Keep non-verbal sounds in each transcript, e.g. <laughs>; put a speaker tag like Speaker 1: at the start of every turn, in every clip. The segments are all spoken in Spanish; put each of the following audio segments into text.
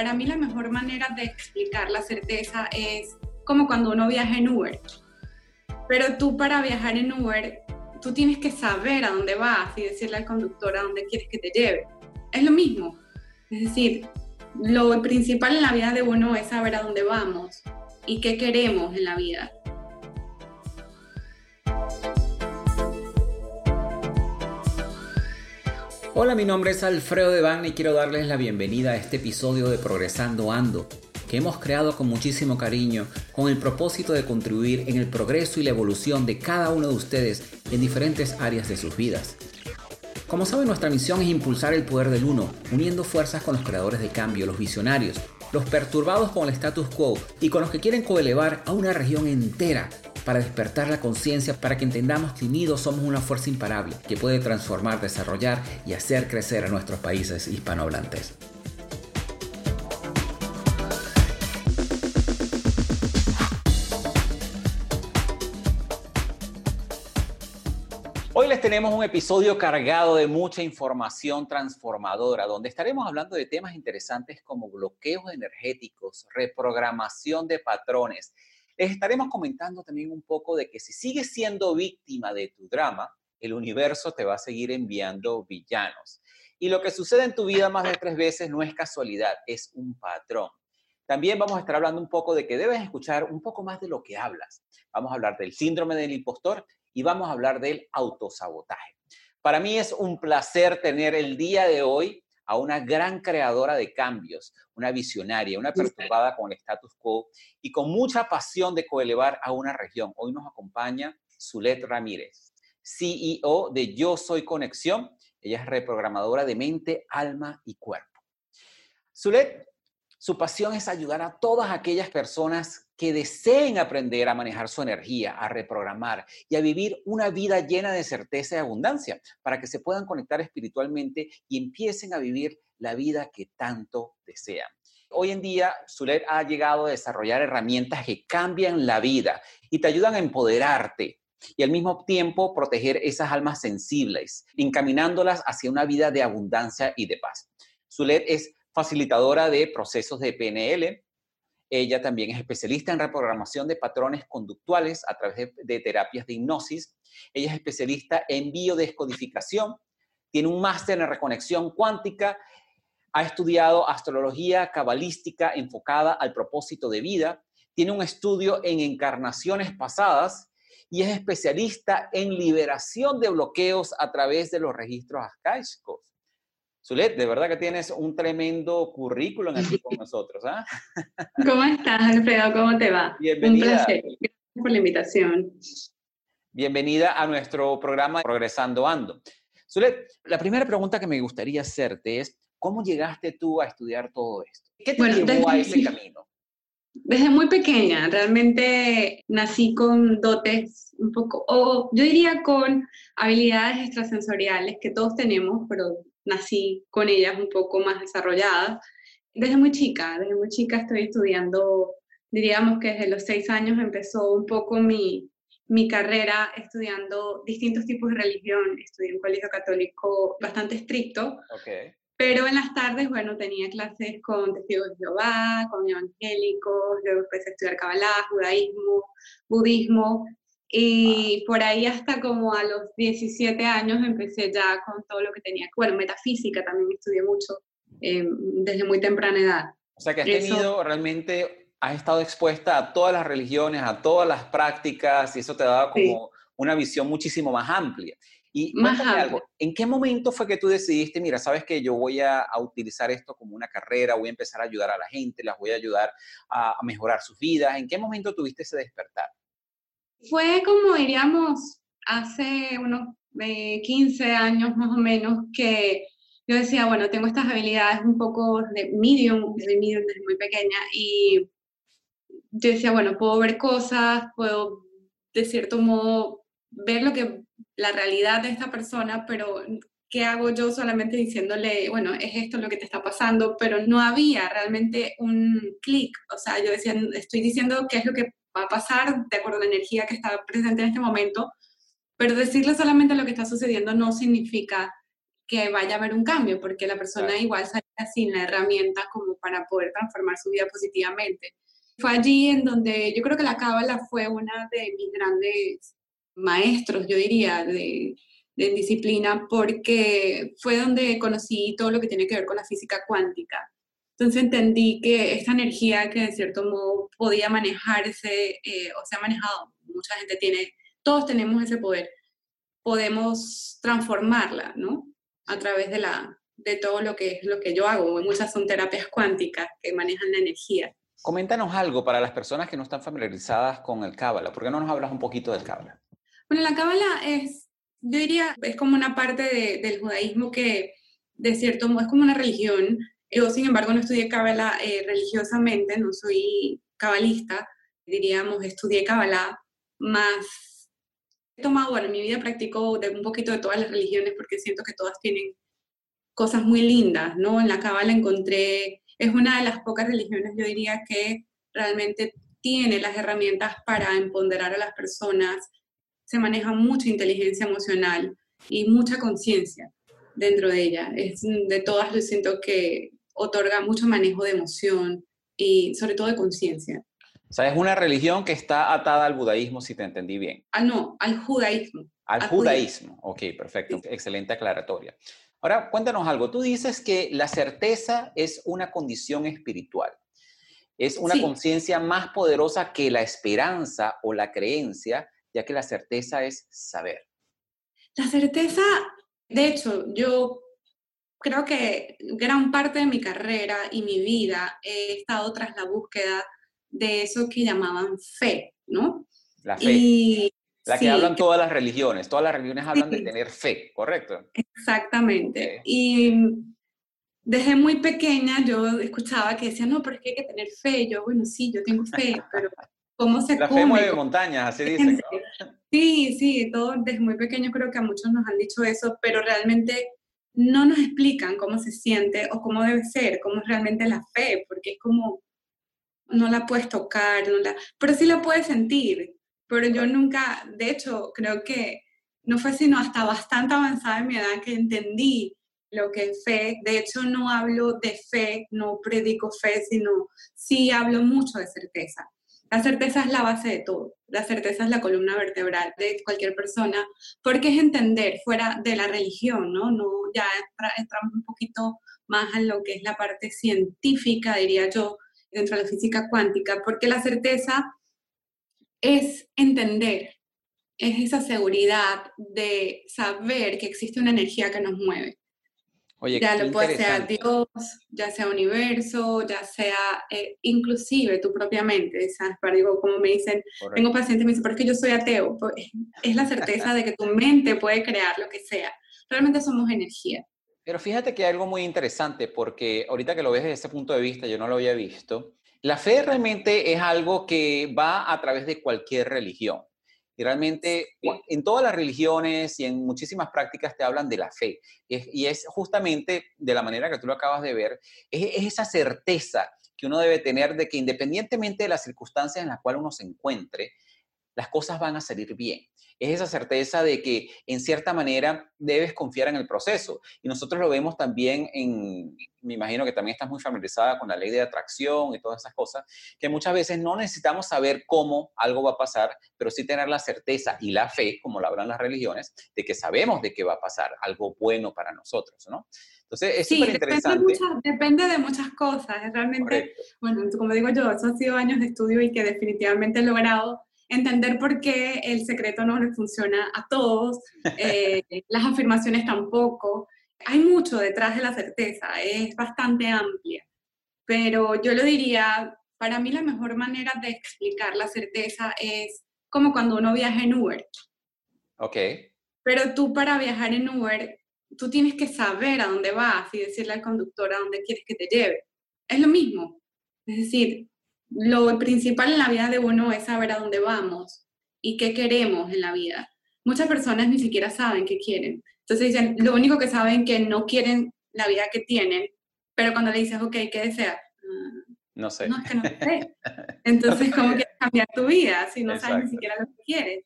Speaker 1: para mí la mejor manera de explicar la certeza es como cuando uno viaja en Uber. Pero tú para viajar en Uber, tú tienes que saber a dónde vas y decirle al conductor a dónde quieres que te lleve. Es lo mismo. Es decir, lo principal en la vida de uno es saber a dónde vamos y qué queremos en la vida.
Speaker 2: Hola, mi nombre es Alfredo Devane y quiero darles la bienvenida a este episodio de Progresando Ando, que hemos creado con muchísimo cariño con el propósito de contribuir en el progreso y la evolución de cada uno de ustedes en diferentes áreas de sus vidas. Como saben, nuestra misión es impulsar el poder del uno, uniendo fuerzas con los creadores de cambio, los visionarios, los perturbados con el status quo y con los que quieren coelevar a una región entera para despertar la conciencia, para que entendamos que unidos somos una fuerza imparable que puede transformar, desarrollar y hacer crecer a nuestros países hispanohablantes. Tenemos un episodio cargado de mucha información transformadora, donde estaremos hablando de temas interesantes como bloqueos energéticos, reprogramación de patrones, les estaremos comentando también un poco de que si sigues siendo víctima de tu drama, el universo te va a seguir enviando villanos. Y lo que sucede en tu vida más de tres veces no es casualidad, es un patrón. También vamos a estar hablando un poco de que debes escuchar un poco más de lo que hablas. Vamos a hablar del síndrome del impostor y vamos a hablar del autosabotaje. Para mí es un placer tener el día de hoy a una gran creadora de cambios, una visionaria, una perturbada con el status quo y con mucha pasión de coelevar a una región. Hoy nos acompaña Zulet Ramírez, CEO de Yo Soy Conexión. Ella es reprogramadora de mente, alma y cuerpo. Zulet, su pasión es ayudar a todas aquellas personas que deseen aprender a manejar su energía, a reprogramar y a vivir una vida llena de certeza y abundancia, para que se puedan conectar espiritualmente y empiecen a vivir la vida que tanto desean. Hoy en día, Zulet ha llegado a desarrollar herramientas que cambian la vida y te ayudan a empoderarte y al mismo tiempo proteger esas almas sensibles, encaminándolas hacia una vida de abundancia y de paz. Zulet es facilitadora de procesos de PNL, ella también es especialista en reprogramación de patrones conductuales a través de, terapias de hipnosis. Ella es especialista en biodescodificación. Tiene un máster en reconexión cuántica. Ha estudiado astrología cabalística enfocada al propósito de vida. Tiene un estudio en encarnaciones pasadas y es especialista en liberación de bloqueos a través de los registros akashicos. Zulet, de verdad que tienes un tremendo currículum aquí con <laughs> nosotros. ¿ah?
Speaker 1: ¿Cómo estás, Alfredo? ¿Cómo te va?
Speaker 2: Bienvenida.
Speaker 1: Un placer. Gracias por la invitación.
Speaker 2: Bienvenida a nuestro programa Progresando Ando. Zulet, la primera pregunta que me gustaría hacerte es, ¿cómo llegaste tú a estudiar todo esto? ¿Qué te llevó a ese camino?
Speaker 1: Desde muy pequeña, realmente nací con dotes un poco, o yo diría con habilidades extrasensoriales que todos tenemos, pero nací con ellas un poco más desarrolladas. Desde muy chica, desde muy chica estoy estudiando, diríamos que desde los seis años empezó un poco mi, mi carrera estudiando distintos tipos de religión. Estudié en un colegio católico bastante estricto. Pero en las tardes, bueno, tenía clases con testigos de Jehová, con evangélicos, luego empecé a estudiar Kabbalah, judaísmo, budismo, y por ahí hasta como a los 17 años empecé ya con todo lo que tenía. Bueno, metafísica también estudié mucho eh, desde muy temprana edad.
Speaker 2: O sea que has tenido realmente, has estado expuesta a todas las religiones, a todas las prácticas y eso te daba como una visión muchísimo más amplia. Y más algo, ¿en qué momento fue que tú decidiste, mira, sabes que yo voy a, utilizar esto como una carrera, voy a empezar a ayudar a la gente, las voy a ayudar a, a mejorar sus vidas? ¿En qué momento tuviste ese despertar?
Speaker 1: Fue como diríamos hace unos 15 eh, años más o menos que yo decía, bueno, tengo estas habilidades un poco de medium, de medium desde muy pequeña y yo decía, bueno, puedo ver cosas, puedo de cierto modo ver lo que la realidad de esta persona, pero ¿qué hago yo solamente diciéndole, bueno, es esto lo que te está pasando? Pero no había realmente un clic, o sea, yo decía, estoy diciendo qué es lo que va a pasar de acuerdo a la energía que está presente en este momento, pero decirle solamente lo que está sucediendo no significa que vaya a haber un cambio, porque la persona igual sale sin la herramienta como para poder transformar su vida positivamente. Fue allí en donde yo creo que la cábala fue una de mis grandes maestros, yo diría, de, de disciplina, porque fue donde conocí todo lo que tiene que ver con la física cuántica. Entonces entendí que esta energía que de cierto modo podía manejarse, eh, o se ha manejado, mucha gente tiene, todos tenemos ese poder, podemos transformarla, ¿no? A través de, la, de todo lo que es lo que yo hago. Muchas son terapias cuánticas que manejan la energía.
Speaker 2: Coméntanos algo para las personas que no están familiarizadas con el Cábala. ¿Por qué no nos hablas un poquito del Cábala?
Speaker 1: Bueno, la Cábala es, yo diría, es como una parte del judaísmo que, de cierto modo, es como una religión. Yo, sin embargo, no estudié Cábala eh, religiosamente, no soy cabalista, diríamos, estudié Cábala más he tomado, bueno, en mi vida practico de un poquito de todas las religiones porque siento que todas tienen cosas muy lindas, ¿no? En la Cábala encontré, es una de las pocas religiones, yo diría, que realmente tiene las herramientas para empoderar a las personas, se maneja mucha inteligencia emocional y mucha conciencia dentro de ella. Es, de todas, yo siento que otorga mucho manejo de emoción y sobre todo de conciencia.
Speaker 2: O sea, es una religión que está atada al budaísmo, si te entendí bien.
Speaker 1: Ah, no, al judaísmo.
Speaker 2: Al, judaísmo. Ok, perfecto. Excelente aclaratoria. Ahora, cuéntanos algo. Tú dices que la certeza es una condición espiritual. Es una conciencia más poderosa que la esperanza o la creencia, ya que la certeza es saber.
Speaker 1: La certeza, de hecho, yo creo que gran parte de mi carrera y mi vida he estado tras la búsqueda de eso que llamaban fe, ¿no?
Speaker 2: La fe. la que hablan todas las religiones. Todas las religiones hablan de tener fe, ¿correcto?
Speaker 1: Exactamente. Y desde muy pequeña yo escuchaba que decían, no, pero es que hay que tener fe. yo, bueno, sí, yo tengo fe, pero ¿cómo se
Speaker 2: La fe mueve montañas, así <laughs> dicen.
Speaker 1: Sí, sí, todo desde muy pequeño creo que a muchos nos han dicho eso, pero realmente no nos explican cómo se siente o cómo debe ser, cómo es realmente la fe, porque es como no la puedes tocar, no la, pero sí la puedes sentir. Pero yo nunca, de hecho, creo que no fue sino hasta bastante avanzada en mi edad que entendí lo que es fe. De hecho, no hablo de fe, no predico fe, sino sí hablo mucho de certeza. La certeza es la base de todo. La certeza es la columna vertebral de cualquier persona, porque es entender fuera de la religión, ¿no? no ya entramos un poquito más en lo que es la parte científica, diría yo, dentro de la física cuántica, porque la certeza es entender, es esa seguridad de saber que existe una energía que nos mueve.
Speaker 2: Oye,
Speaker 1: ya lo puede ser Dios, ya sea universo, ya sea eh, inclusive tu propia mente, ¿sabes? Pero digo, como me dicen, tengo pacientes me dicen, pero es que yo soy ateo, pues, <laughs> es la certeza de que tu mente puede crear lo que sea. Realmente somos energía.
Speaker 2: Pero fíjate que hay algo muy interesante, porque ahorita que lo ves desde ese punto de vista, yo no lo había visto. La fe realmente es algo que va a través de cualquier religión. Y realmente en todas las religiones y en muchísimas prácticas te hablan de la fe. Y es, justamente de la manera que tú lo acabas de ver, es, es esa certeza que uno debe tener de que independientemente de las circunstancias en las cuales uno se encuentre, las cosas van a salir bien es esa certeza de que en cierta manera debes confiar en el proceso. Y nosotros lo vemos también en, me imagino que también estás muy familiarizada con la ley de atracción y todas esas cosas, que muchas veces no necesitamos saber cómo algo va a pasar, pero sí tener la certeza y la fe, como lo hablan las religiones, de que sabemos de qué va a pasar, algo bueno para nosotros, ¿no? Entonces, es súper interesante.
Speaker 1: Depende, depende, de muchas cosas. Realmente, bueno, como digo yo, eso ha sido años de estudio y que definitivamente he logrado entender por qué el secreto no le funciona a todos, eh, <laughs> las afirmaciones tampoco. Hay mucho detrás de la certeza, es bastante amplia, pero yo lo diría, para mí la mejor manera de explicar la certeza es como cuando uno viaja en Uber.
Speaker 2: Ok.
Speaker 1: Pero tú para viajar en Uber, tú tienes que saber a dónde vas y decirle al conductor a dónde quieres que te lleve. Es lo mismo. Es decir, lo principal en la vida de uno es saber a dónde vamos y qué queremos en la vida. Muchas personas ni siquiera saben qué quieren. Entonces dicen, lo único que saben que no quieren la vida que tienen, pero cuando le dices, ok, ¿qué deseas?
Speaker 2: no sé.
Speaker 1: No, es que no <laughs> sé. Entonces, ¿cómo quieres cambiar tu vida si no sabes ni siquiera lo que quieres?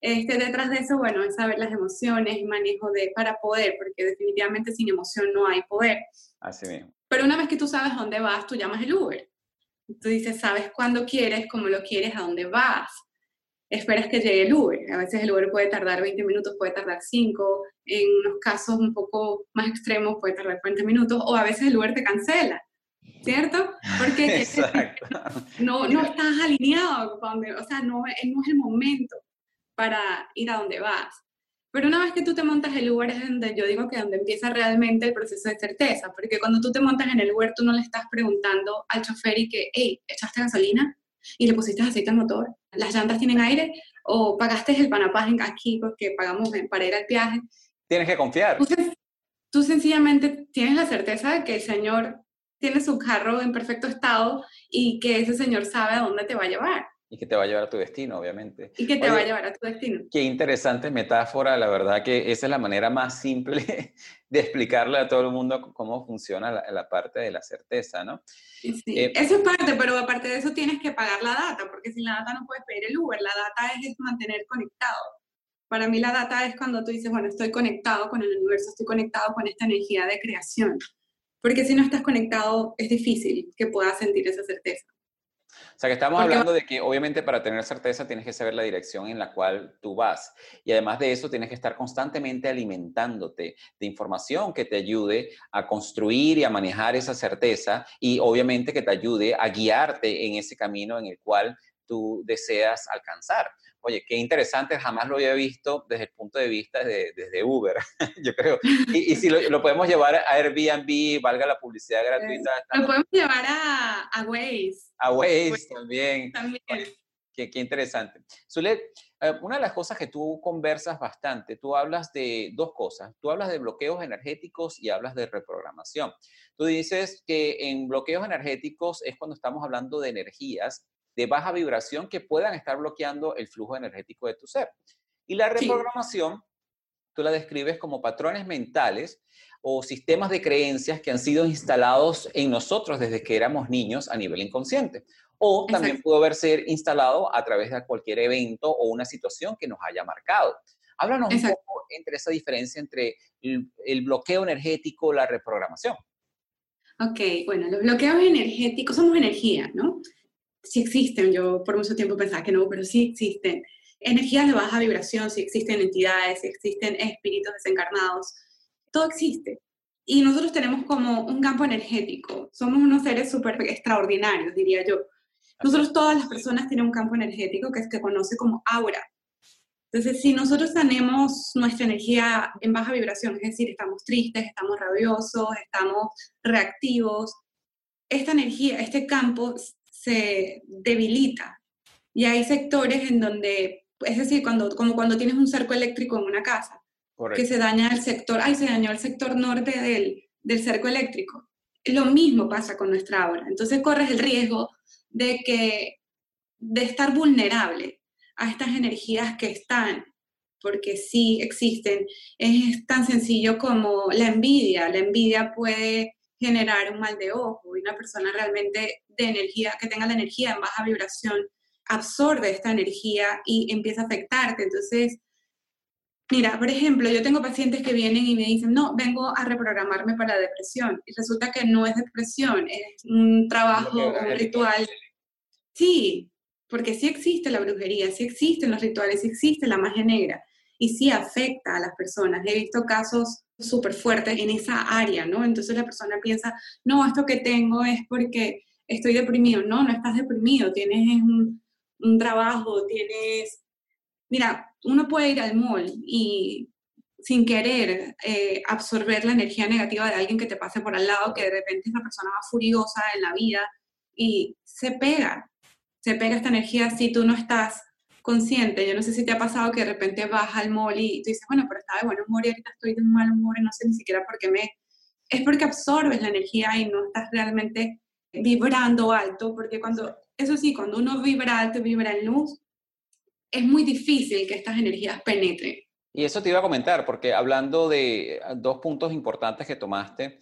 Speaker 1: Este, detrás de eso, bueno, es saber las emociones y manejo de, para poder, porque definitivamente sin emoción no hay poder.
Speaker 2: Así mismo.
Speaker 1: Pero una vez que tú sabes dónde vas, tú llamas el Uber. Tú dices, sabes cuándo quieres, cómo lo quieres, a dónde vas. Esperas que llegue el Uber. A veces el Uber puede tardar 20 minutos, puede tardar 5. En unos casos un poco más extremos puede tardar 40 minutos. O a veces el Uber te cancela. ¿Cierto? Porque <laughs> <laughs> no, no estás alineado, o sea, no, no es el momento para ir a donde vas. Pero una vez que tú te montas el Uber es donde yo digo que donde empieza realmente el proceso de certeza, porque cuando tú te montas en el Uber tú no le estás preguntando al chofer y que, hey, ¿echaste gasolina? ¿Y le pusiste aceite al motor? ¿Las llantas tienen aire? ¿O pagaste el panapaz aquí porque pagamos para ir al viaje?
Speaker 2: Tienes que confiar.
Speaker 1: Tú, tú sencillamente tienes la certeza de que el Señor tiene su carro en perfecto estado y que ese Señor sabe a dónde te va a llevar
Speaker 2: y que te va a llevar a tu destino, obviamente.
Speaker 1: Y que te va a llevar a tu destino.
Speaker 2: Qué interesante metáfora, la verdad que esa es la manera más simple <laughs> de explicarle a todo el mundo cómo funciona la, parte de la certeza, ¿no?
Speaker 1: Sí, eh, eso es parte, pero aparte de eso tienes que pagar la data, porque sin la data no puedes pedir el Uber, la data es, es mantener conectado. Para mí la data es cuando tú dices, bueno, estoy conectado con el universo, estoy conectado con esta energía de creación. Porque si no estás conectado, es difícil que puedas sentir esa certeza.
Speaker 2: O sea, que estamos hablando de que obviamente para tener certeza tienes que saber la dirección en la cual tú vas. Y además de eso, tienes que estar constantemente alimentándote de información que te ayude a construir y a manejar esa certeza y obviamente que te ayude a guiarte en ese camino en el cual tú deseas alcanzar. Oye, qué interesante, jamás lo había visto desde el punto de vista de, desde Uber, <laughs> yo creo. Y, si lo, podemos llevar a Airbnb, valga la publicidad gratuita.
Speaker 1: Lo podemos llevar a, a Waze.
Speaker 2: A Waze también. También. qué, qué, interesante. Zule, eh, una de las cosas que tú conversas bastante, tú hablas de dos cosas. Tú hablas de bloqueos energéticos y hablas de reprogramación. Tú dices que en bloqueos energéticos es cuando estamos hablando de energías de baja vibración que puedan estar bloqueando el flujo energético de tu ser. Y la reprogramación, tú la describes como patrones mentales o sistemas de creencias que han sido instalados en nosotros desde que éramos niños a nivel inconsciente. O también pudo haber sido instalado a través de cualquier evento o una situación que nos haya marcado. Háblanos un poco entre esa diferencia entre el, el bloqueo energético y la reprogramación.
Speaker 1: Ok, bueno, los bloqueos energéticos somos energía, ¿no? Sí existen, yo por mucho tiempo pensaba que no, pero sí existen energías de baja vibración, sí existen entidades, sí existen espíritus desencarnados, todo existe. Y nosotros tenemos como un campo energético, somos unos seres súper extraordinarios, diría yo. Nosotros, todas las personas tienen un campo energético que se conoce como aura. Entonces, si nosotros tenemos nuestra energía en baja vibración, es decir, estamos tristes, estamos rabiosos, estamos reactivos, esta energía, este campo se debilita. Y hay sectores en donde, es decir, cuando, como cuando tienes un cerco eléctrico en una casa, que se daña el sector, ay, se dañó el sector norte del, del cerco eléctrico. Lo mismo pasa con nuestra aura. Entonces corres el riesgo de que de estar vulnerable a estas energías que están, porque sí existen. Es tan sencillo como la envidia. La envidia puede generar un mal de ojo y una persona realmente de energía, que tenga la energía en baja vibración, absorbe esta energía y empieza a afectarte. Entonces, mira, por ejemplo, yo tengo pacientes que vienen y me dicen, no, vengo a reprogramarme para depresión. Y resulta que no es depresión, es un trabajo, un ritual. Sí, porque sí existe la brujería, sí existen los rituales, sí existe la magia negra y sí afecta a las personas. He visto casos súper fuertes en esa área, ¿no? Entonces la persona piensa, no, esto que tengo es porque estoy deprimido. No, no estás deprimido, tienes un, trabajo, tienes... Mira, uno puede ir al mall y sin querer eh, absorber la energía negativa de alguien que te pase por al lado, que de repente es una persona más furiosa en la vida y se pega, se pega esta energía si tú no estás consciente. Yo no sé si te ha pasado que de repente vas al mall y tú dices, bueno, pero estaba de buen humor y ahorita estoy de un mal humor y no sé ni siquiera por qué me... Es porque absorbes la energía y no estás realmente vibrando alto, porque cuando, eso sí, cuando uno vibra alto, vibra en luz, es muy difícil que estas energías penetren.
Speaker 2: Y eso te iba a comentar, porque hablando de dos puntos importantes que tomaste,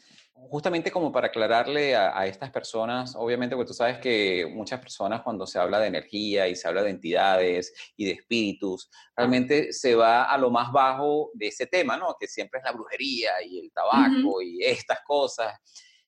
Speaker 2: justamente como para aclararle a, estas personas, obviamente, porque tú sabes que muchas personas cuando se habla de energía y se habla de entidades y de espíritus, realmente se va a lo más bajo de ese tema, ¿no? Que siempre es la brujería y el tabaco y estas cosas.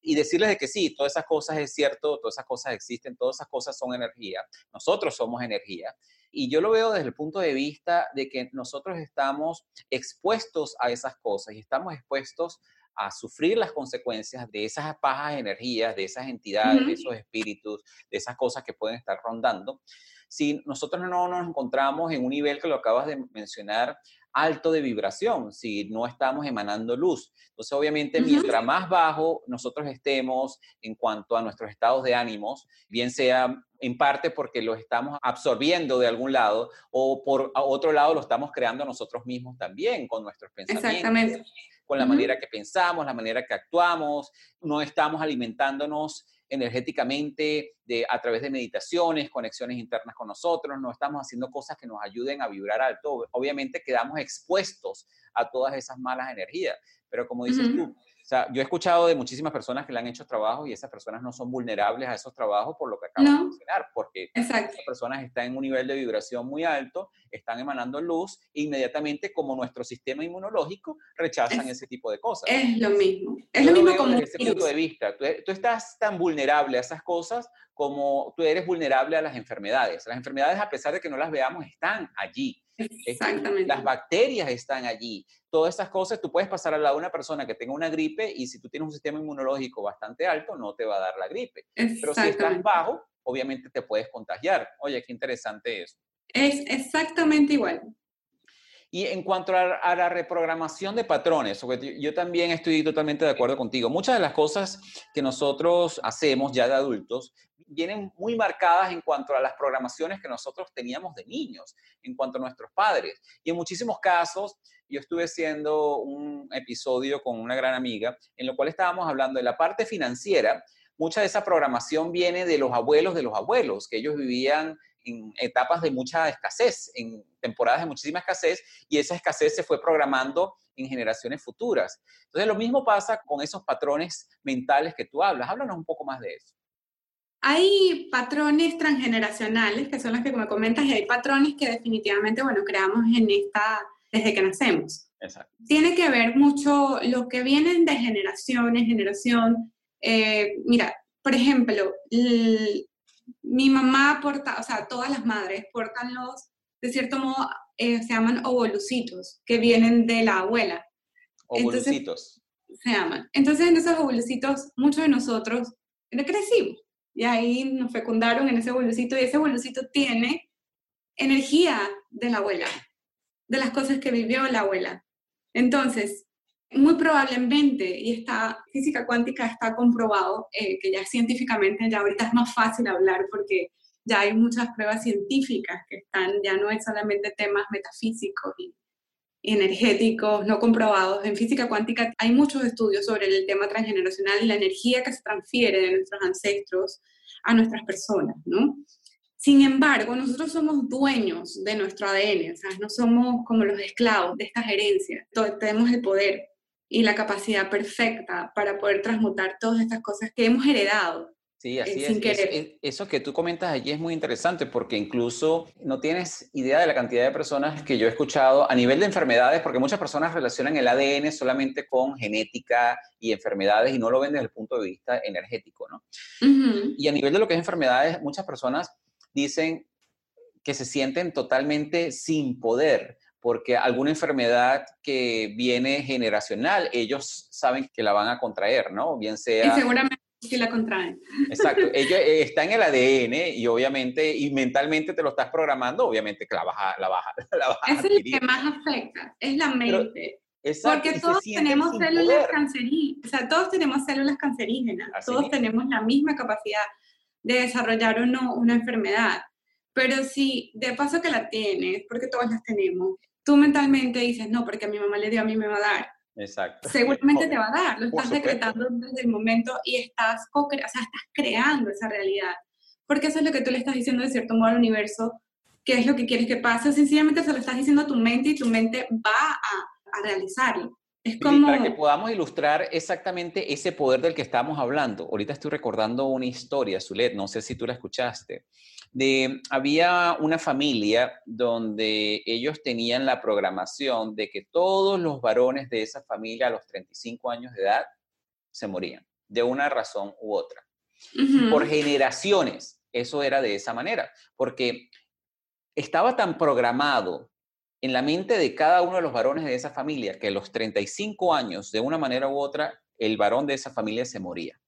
Speaker 2: Y decirles de que sí, todas esas cosas es cierto, todas esas cosas existen, todas esas cosas son energía, nosotros somos energía. Y yo lo veo desde el punto de vista de que nosotros estamos expuestos a esas cosas y estamos expuestos a sufrir las consecuencias de esas bajas energías, de esas entidades, de esos espíritus, de esas cosas que pueden estar rondando. Si nosotros no nos encontramos en un nivel que lo acabas de mencionar, alto de vibración, si no estamos emanando luz. Entonces, obviamente, mientras más bajo nosotros estemos en cuanto a nuestros estados de ánimos, bien sea en parte porque los estamos absorbiendo de algún lado o por otro lado lo estamos creando nosotros mismos también con nuestros pensamientos. Exactamente con la manera que pensamos, la manera que actuamos, no estamos alimentándonos energéticamente de, a través de meditaciones, conexiones internas con nosotros, no estamos haciendo cosas que nos ayuden a vibrar alto. Obviamente quedamos expuestos a todas esas malas energías, pero como dices tú, sea, yo he escuchado de muchísimas personas que le han hecho trabajo y esas personas no son vulnerables a esos trabajos por lo que acabo de mencionar, porque esas personas están en un nivel de vibración muy alto, están emanando luz, e inmediatamente como nuestro sistema inmunológico rechazan ese tipo de cosas.
Speaker 1: Es lo mismo. Es lo mismo como
Speaker 2: desde ese punto de vista. Tú, tú estás tan vulnerable a esas cosas como tú eres vulnerable a las enfermedades. Las enfermedades, a pesar de que no las veamos, están allí. Exactamente. Las bacterias están allí. Todas esas cosas, tú puedes pasar al lado de una persona que tenga una gripe y si tú tienes un sistema inmunológico bastante alto, no te va a dar la gripe. Pero si estás bajo, obviamente te puedes contagiar. Oye, qué interesante eso.
Speaker 1: Es exactamente igual.
Speaker 2: Y en cuanto a, la reprogramación de patrones, yo también estoy totalmente de acuerdo contigo. Muchas de las cosas que nosotros hacemos ya de adultos vienen muy marcadas en cuanto a las programaciones que nosotros teníamos de niños, en cuanto a nuestros padres. Y en muchísimos casos, yo estuve haciendo un episodio con una gran amiga en lo cual estábamos hablando de la parte financiera. Mucha de esa programación viene de los abuelos de los abuelos, que ellos vivían en etapas de mucha escasez, en temporadas de muchísima escasez, y esa escasez se fue programando en generaciones futuras. Entonces, lo mismo pasa con esos patrones mentales que tú hablas. Háblanos un poco más de eso.
Speaker 1: Hay patrones transgeneracionales, que son los que me comentas, y hay patrones que definitivamente, bueno, creamos en esta, desde que nacemos. Exacto. Tiene que ver mucho lo que vienen de generación en generación. Eh, mira, por ejemplo, mi mamá porta, o sea, todas las madres portan los, de cierto modo, eh, se llaman ovolucitos, que vienen de la abuela.
Speaker 2: Ovolucitos.
Speaker 1: se llaman. Entonces, en esos ovolucitos, muchos de nosotros crecimos y ahí nos fecundaron en ese bolsito y ese bolsito tiene energía de la abuela, de las cosas que vivió la abuela. Entonces, muy probablemente, y esta física cuántica está comprobado, eh, que ya científicamente, ya ahorita es más fácil hablar porque ya hay muchas pruebas científicas que están, ya no es solamente temas metafísicos y energéticos no comprobados. En física cuántica hay muchos estudios sobre el tema transgeneracional y la energía que se transfiere de nuestros ancestros a nuestras personas, ¿no? Sin embargo, nosotros somos dueños de nuestro ADN, sea, no somos como los esclavos de estas herencias. Tenemos el poder y la capacidad perfecta para poder transmutar todas estas cosas que hemos heredado
Speaker 2: Sí, eh, así es. Eso que tú comentas allí es muy interesante porque incluso no tienes idea de la cantidad de personas que yo he escuchado a nivel de enfermedades, porque muchas personas relacionan el ADN solamente con genética y enfermedades y no lo ven desde el punto de vista energético, ¿no? Y a nivel de lo que es enfermedades, muchas personas dicen que se sienten totalmente sin poder porque alguna enfermedad que viene generacional, ellos saben que la van a contraer, ¿no? Bien sea...
Speaker 1: Y seguramente que la contraen.
Speaker 2: Exacto, <laughs> ella eh, está en el ADN y obviamente, y mentalmente te lo estás programando, obviamente que la baja, la baja, <laughs> la baja.
Speaker 1: Es el que más afecta, es la mente. Porque todos tenemos células cancerígenas, o sea, todos tenemos células cancerígenas, todos tenemos la misma capacidad de desarrollar uno, una enfermedad. Pero si de paso que la tienes, porque todos las tenemos, tú mentalmente dices, no, porque a mi mamá le dio, a mí me va a dar
Speaker 2: Exacto.
Speaker 1: Seguramente te va a dar, lo estás decretando desde el momento y estás, o sea, estás creando esa realidad. Porque eso es lo que tú le estás diciendo de cierto modo al universo, qué es lo que quieres que pase, o sencillamente se lo estás diciendo a tu mente y tu mente va a, a realizarlo. Es como...
Speaker 2: Para que podamos ilustrar exactamente ese poder del que estamos hablando. Ahorita estoy recordando una historia, Zulet, no sé si tú la escuchaste, de había una familia donde ellos tenían la programación de que todos los varones de esa familia a los 35 años de edad se morían, de una razón u otra. Por generaciones, eso era de esa manera, porque estaba tan programado en la mente de cada uno de los varones de esa familia que a los 35 años, de una manera u otra, el varón de esa familia se moría.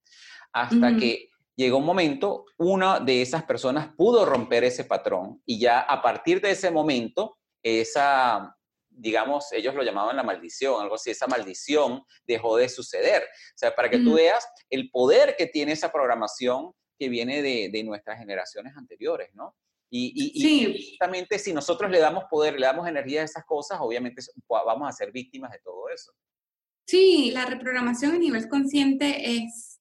Speaker 2: Hasta que llegó un momento, una de esas personas pudo romper ese patrón y ya a partir de ese momento, esa, digamos, ellos lo llamaban la maldición, algo así, esa maldición dejó de suceder. O sea, para que tú veas el poder que tiene esa programación que viene de, de nuestras generaciones anteriores, ¿no? Y, justamente si nosotros le damos poder, le damos energía a esas cosas, obviamente vamos a ser víctimas de todo eso.
Speaker 1: Sí, la reprogramación a nivel consciente es,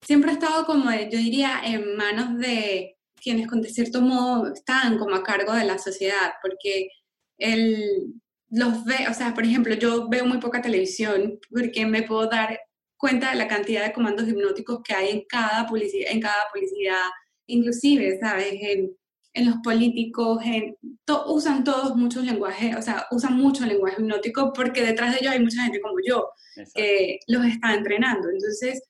Speaker 1: siempre ha estado como, yo diría, en manos de quienes con de cierto modo están como a cargo de la sociedad, porque el, los ve, o sea, por ejemplo, yo veo muy poca televisión porque me puedo dar cuenta de la cantidad de comandos hipnóticos que hay en cada publicidad, en cada publicidad, inclusive, ¿sabes? En, en los políticos, usan todos muchos lenguajes, o sea, usan mucho lenguaje hipnótico porque detrás de ellos hay mucha gente como yo que los está entrenando. Entonces,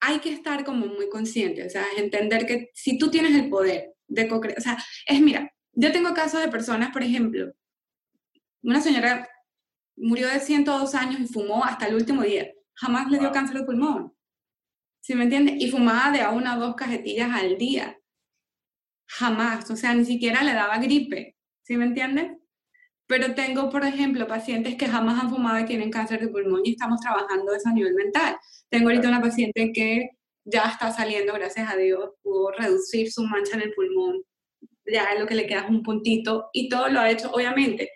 Speaker 1: hay que estar como muy consciente, o sea, entender que si tú tienes el poder de co-crear, o sea, es, mira, yo tengo casos de personas, por ejemplo, una señora murió de 102 años y fumó hasta el último día, jamás le dio cáncer de pulmón, ¿sí me entiendes? Y fumaba de a una o dos cajetillas al día jamás, o sea, ni siquiera le daba gripe, ¿sí me entiendes? Pero tengo, por ejemplo, pacientes que jamás han fumado y tienen cáncer de pulmón y estamos trabajando eso a nivel mental. Tengo ahorita una paciente que ya está saliendo, gracias a Dios, pudo reducir su mancha en el pulmón, ya lo que le queda es un puntito y todo lo ha hecho, obviamente,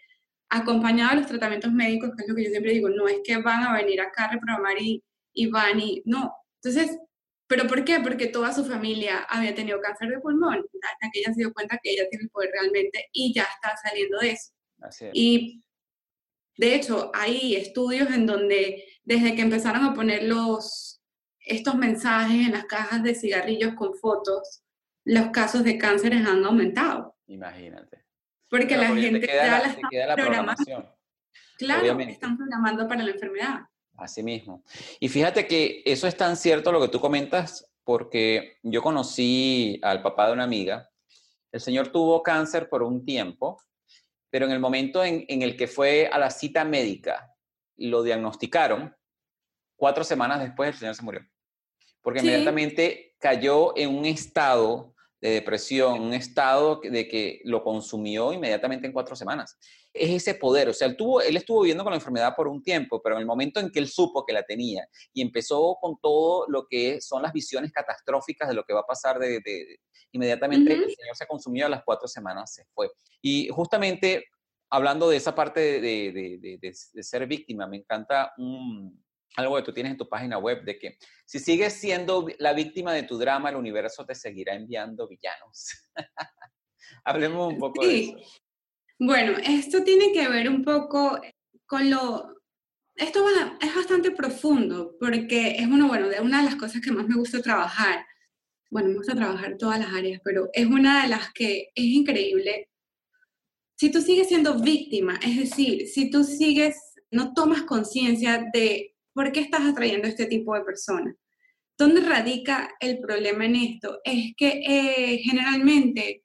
Speaker 1: acompañado de los tratamientos médicos, que es lo que yo siempre digo, no es que van a venir acá a reprogramar y, y van y no. Entonces, ¿Pero por qué? Porque toda su familia había tenido cáncer de pulmón, hasta que ella se dio cuenta que ella tiene el poder realmente y ya está saliendo de eso. Y de hecho, hay estudios en donde desde que empezaron a poner los, estos mensajes en las cajas de cigarrillos con fotos, los casos de cánceres han aumentado.
Speaker 2: Imagínate.
Speaker 1: Porque la gente
Speaker 2: ya la, está
Speaker 1: programando. Claro, están programando para la enfermedad.
Speaker 2: Así mismo. Y fíjate que eso es tan cierto lo que tú comentas, porque yo conocí al papá de una amiga. El señor tuvo cáncer por un tiempo, pero en el momento en, el que fue a la cita médica, lo diagnosticaron, cuatro semanas después el señor se murió. Porque inmediatamente cayó en un estado de depresión, un estado de que lo consumió inmediatamente en cuatro semanas es ese poder. O sea, él, tuvo, él estuvo viviendo con la enfermedad por un tiempo, pero en el momento en que él supo que la tenía y empezó con todo lo que son las visiones catastróficas de lo que va a pasar de, inmediatamente, el Señor se consumió a las cuatro semanas, se fue. Y justamente hablando de esa parte de, ser víctima, me encanta algo que tú tienes en tu página web, de que si sigues siendo la víctima de tu drama, el universo te seguirá enviando villanos. <laughs> Hablemos un poco de eso.
Speaker 1: Bueno, esto tiene que ver un poco con lo... Esto es bastante profundo porque es uno, bueno, de una de las cosas que más me gusta trabajar. Bueno, me gusta trabajar todas las áreas, pero es una de las que es increíble. Si tú sigues siendo víctima, es decir, si tú sigues, no tomas conciencia de por qué estás atrayendo a este tipo de personas. ¿Dónde radica el problema en esto? Es que eh, generalmente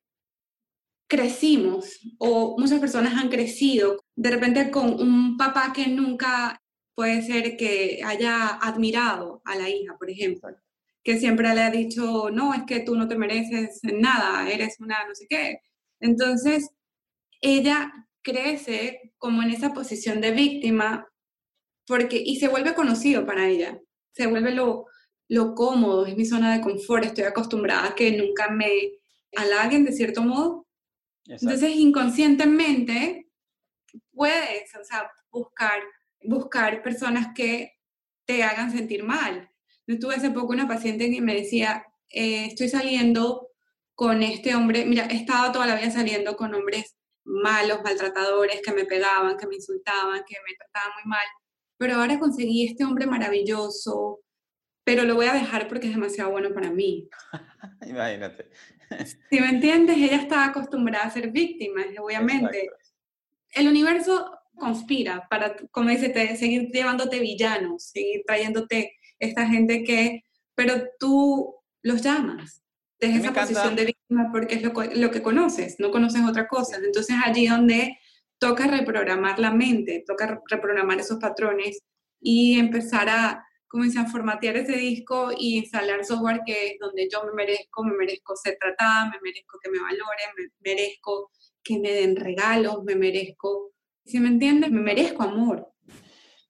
Speaker 1: crecimos o muchas personas han crecido de repente con un papá que nunca puede ser que haya admirado a la hija, por ejemplo, que siempre le ha dicho, no, es que tú no te mereces nada, eres una no sé qué. Entonces, ella crece como en esa posición de víctima porque, y se vuelve conocido para ella, se vuelve lo, lo cómodo, es mi zona de confort, estoy acostumbrada a que nunca me halaguen de cierto modo entonces, inconscientemente, puedes, o sea, buscar, buscar personas que te hagan sentir mal. Yo tuve hace poco una paciente que me decía, eh, estoy saliendo con este hombre, mira, he estado toda la vida saliendo con hombres malos, maltratadores, que me pegaban, que me insultaban, que me trataban muy mal. pero ahora conseguí este hombre maravilloso, pero lo voy a dejar porque es demasiado bueno para mí. <laughs>
Speaker 2: Imagínate.
Speaker 1: Si me entiendes, ella está acostumbrada a ser víctima, obviamente. El universo conspira para, como dice, seguir llevándote villanos, seguir trayéndote esta gente que, pero tú los llamas desde esa posición de víctima porque es lo, lo, que conoces, no conoces otra cosa. Entonces allí donde toca reprogramar la mente, toca reprogramar esos patrones y empezar a, como a formatear ese disco y instalar software que es donde yo me merezco, me merezco ser tratada, me merezco que me valoren, me merezco que me den regalos, me merezco, si me entiendes, me merezco amor.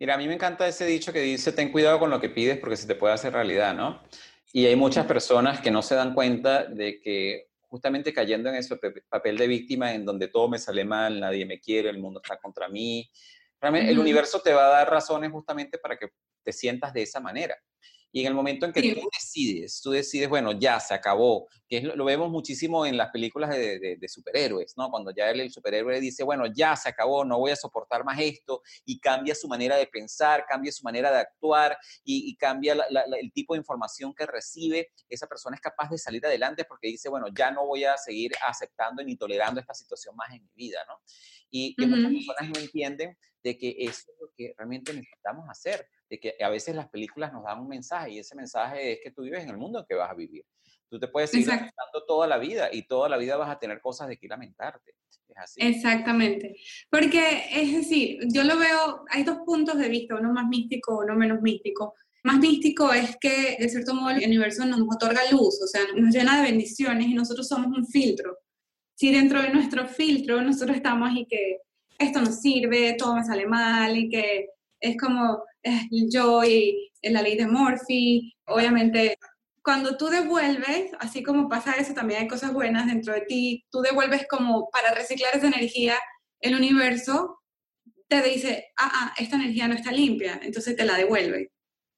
Speaker 2: Mira, a mí me encanta ese dicho que dice, ten cuidado con lo que pides porque se te puede hacer realidad, ¿no? Y hay muchas personas que no se dan cuenta de que justamente cayendo en ese papel de víctima en donde todo me sale mal, nadie me quiere, el mundo está contra mí. Realmente el universo te va a dar razones justamente para que te sientas de esa manera. Y en el momento en que tú decides, tú decides, bueno, ya se acabó, que lo, vemos muchísimo en las películas de, superhéroes, ¿no? Cuando ya el, superhéroe dice, bueno, ya se acabó, no voy a soportar más esto, y cambia su manera de pensar, cambia su manera de actuar y, cambia el tipo de información que recibe, esa persona es capaz de salir adelante porque dice, bueno, ya no voy a seguir aceptando ni tolerando esta situación más en mi vida, ¿no? Y que muchas personas no entienden de que eso es lo que realmente necesitamos hacer que a veces las películas nos dan un mensaje y ese mensaje es que tú vives en el mundo en que vas a vivir. Tú te puedes seguir lamentando toda la vida y toda la vida vas a tener cosas de que lamentarte. Es así.
Speaker 1: Exactamente. Porque es decir, yo lo veo, hay dos puntos de vista, uno más místico, uno menos místico. Más místico es que, de cierto modo, el universo nos otorga luz, o sea, nos llena de bendiciones y nosotros somos un filtro. Si dentro de nuestro filtro nosotros estamos y que esto nos sirve, todo me sale mal y que es como yo y la ley de Murphy, obviamente cuando tú devuelves, así como pasa eso, también hay cosas buenas dentro de ti, tú devuelves como para reciclar esa energía, el universo te dice, ah, ah, esta energía no está limpia, entonces te la devuelve.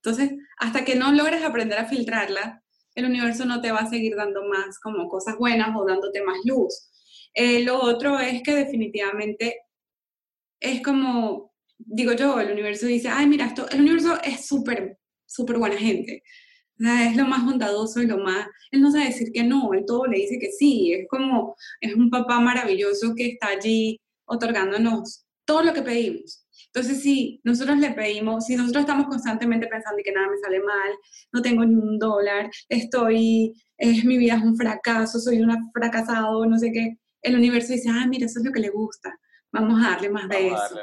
Speaker 1: Entonces, hasta que no logres aprender a filtrarla, el universo no te va a seguir dando más como cosas buenas o dándote más luz. Eh, lo otro es que definitivamente es como digo yo, el universo dice, ay, mira, esto, el universo es súper, súper buena gente. Es lo más bondadoso y lo más, él no sabe decir que no, él todo le dice que sí, es como, es un papá maravilloso que está allí otorgándonos todo lo que pedimos. Entonces, si nosotros le pedimos, si nosotros estamos constantemente pensando que nada me sale mal, no tengo ni un dólar, estoy, es, mi vida es un fracaso, soy una fracasado, no sé qué, el universo dice, ah, mira, eso es lo que le gusta, vamos a darle más de eso.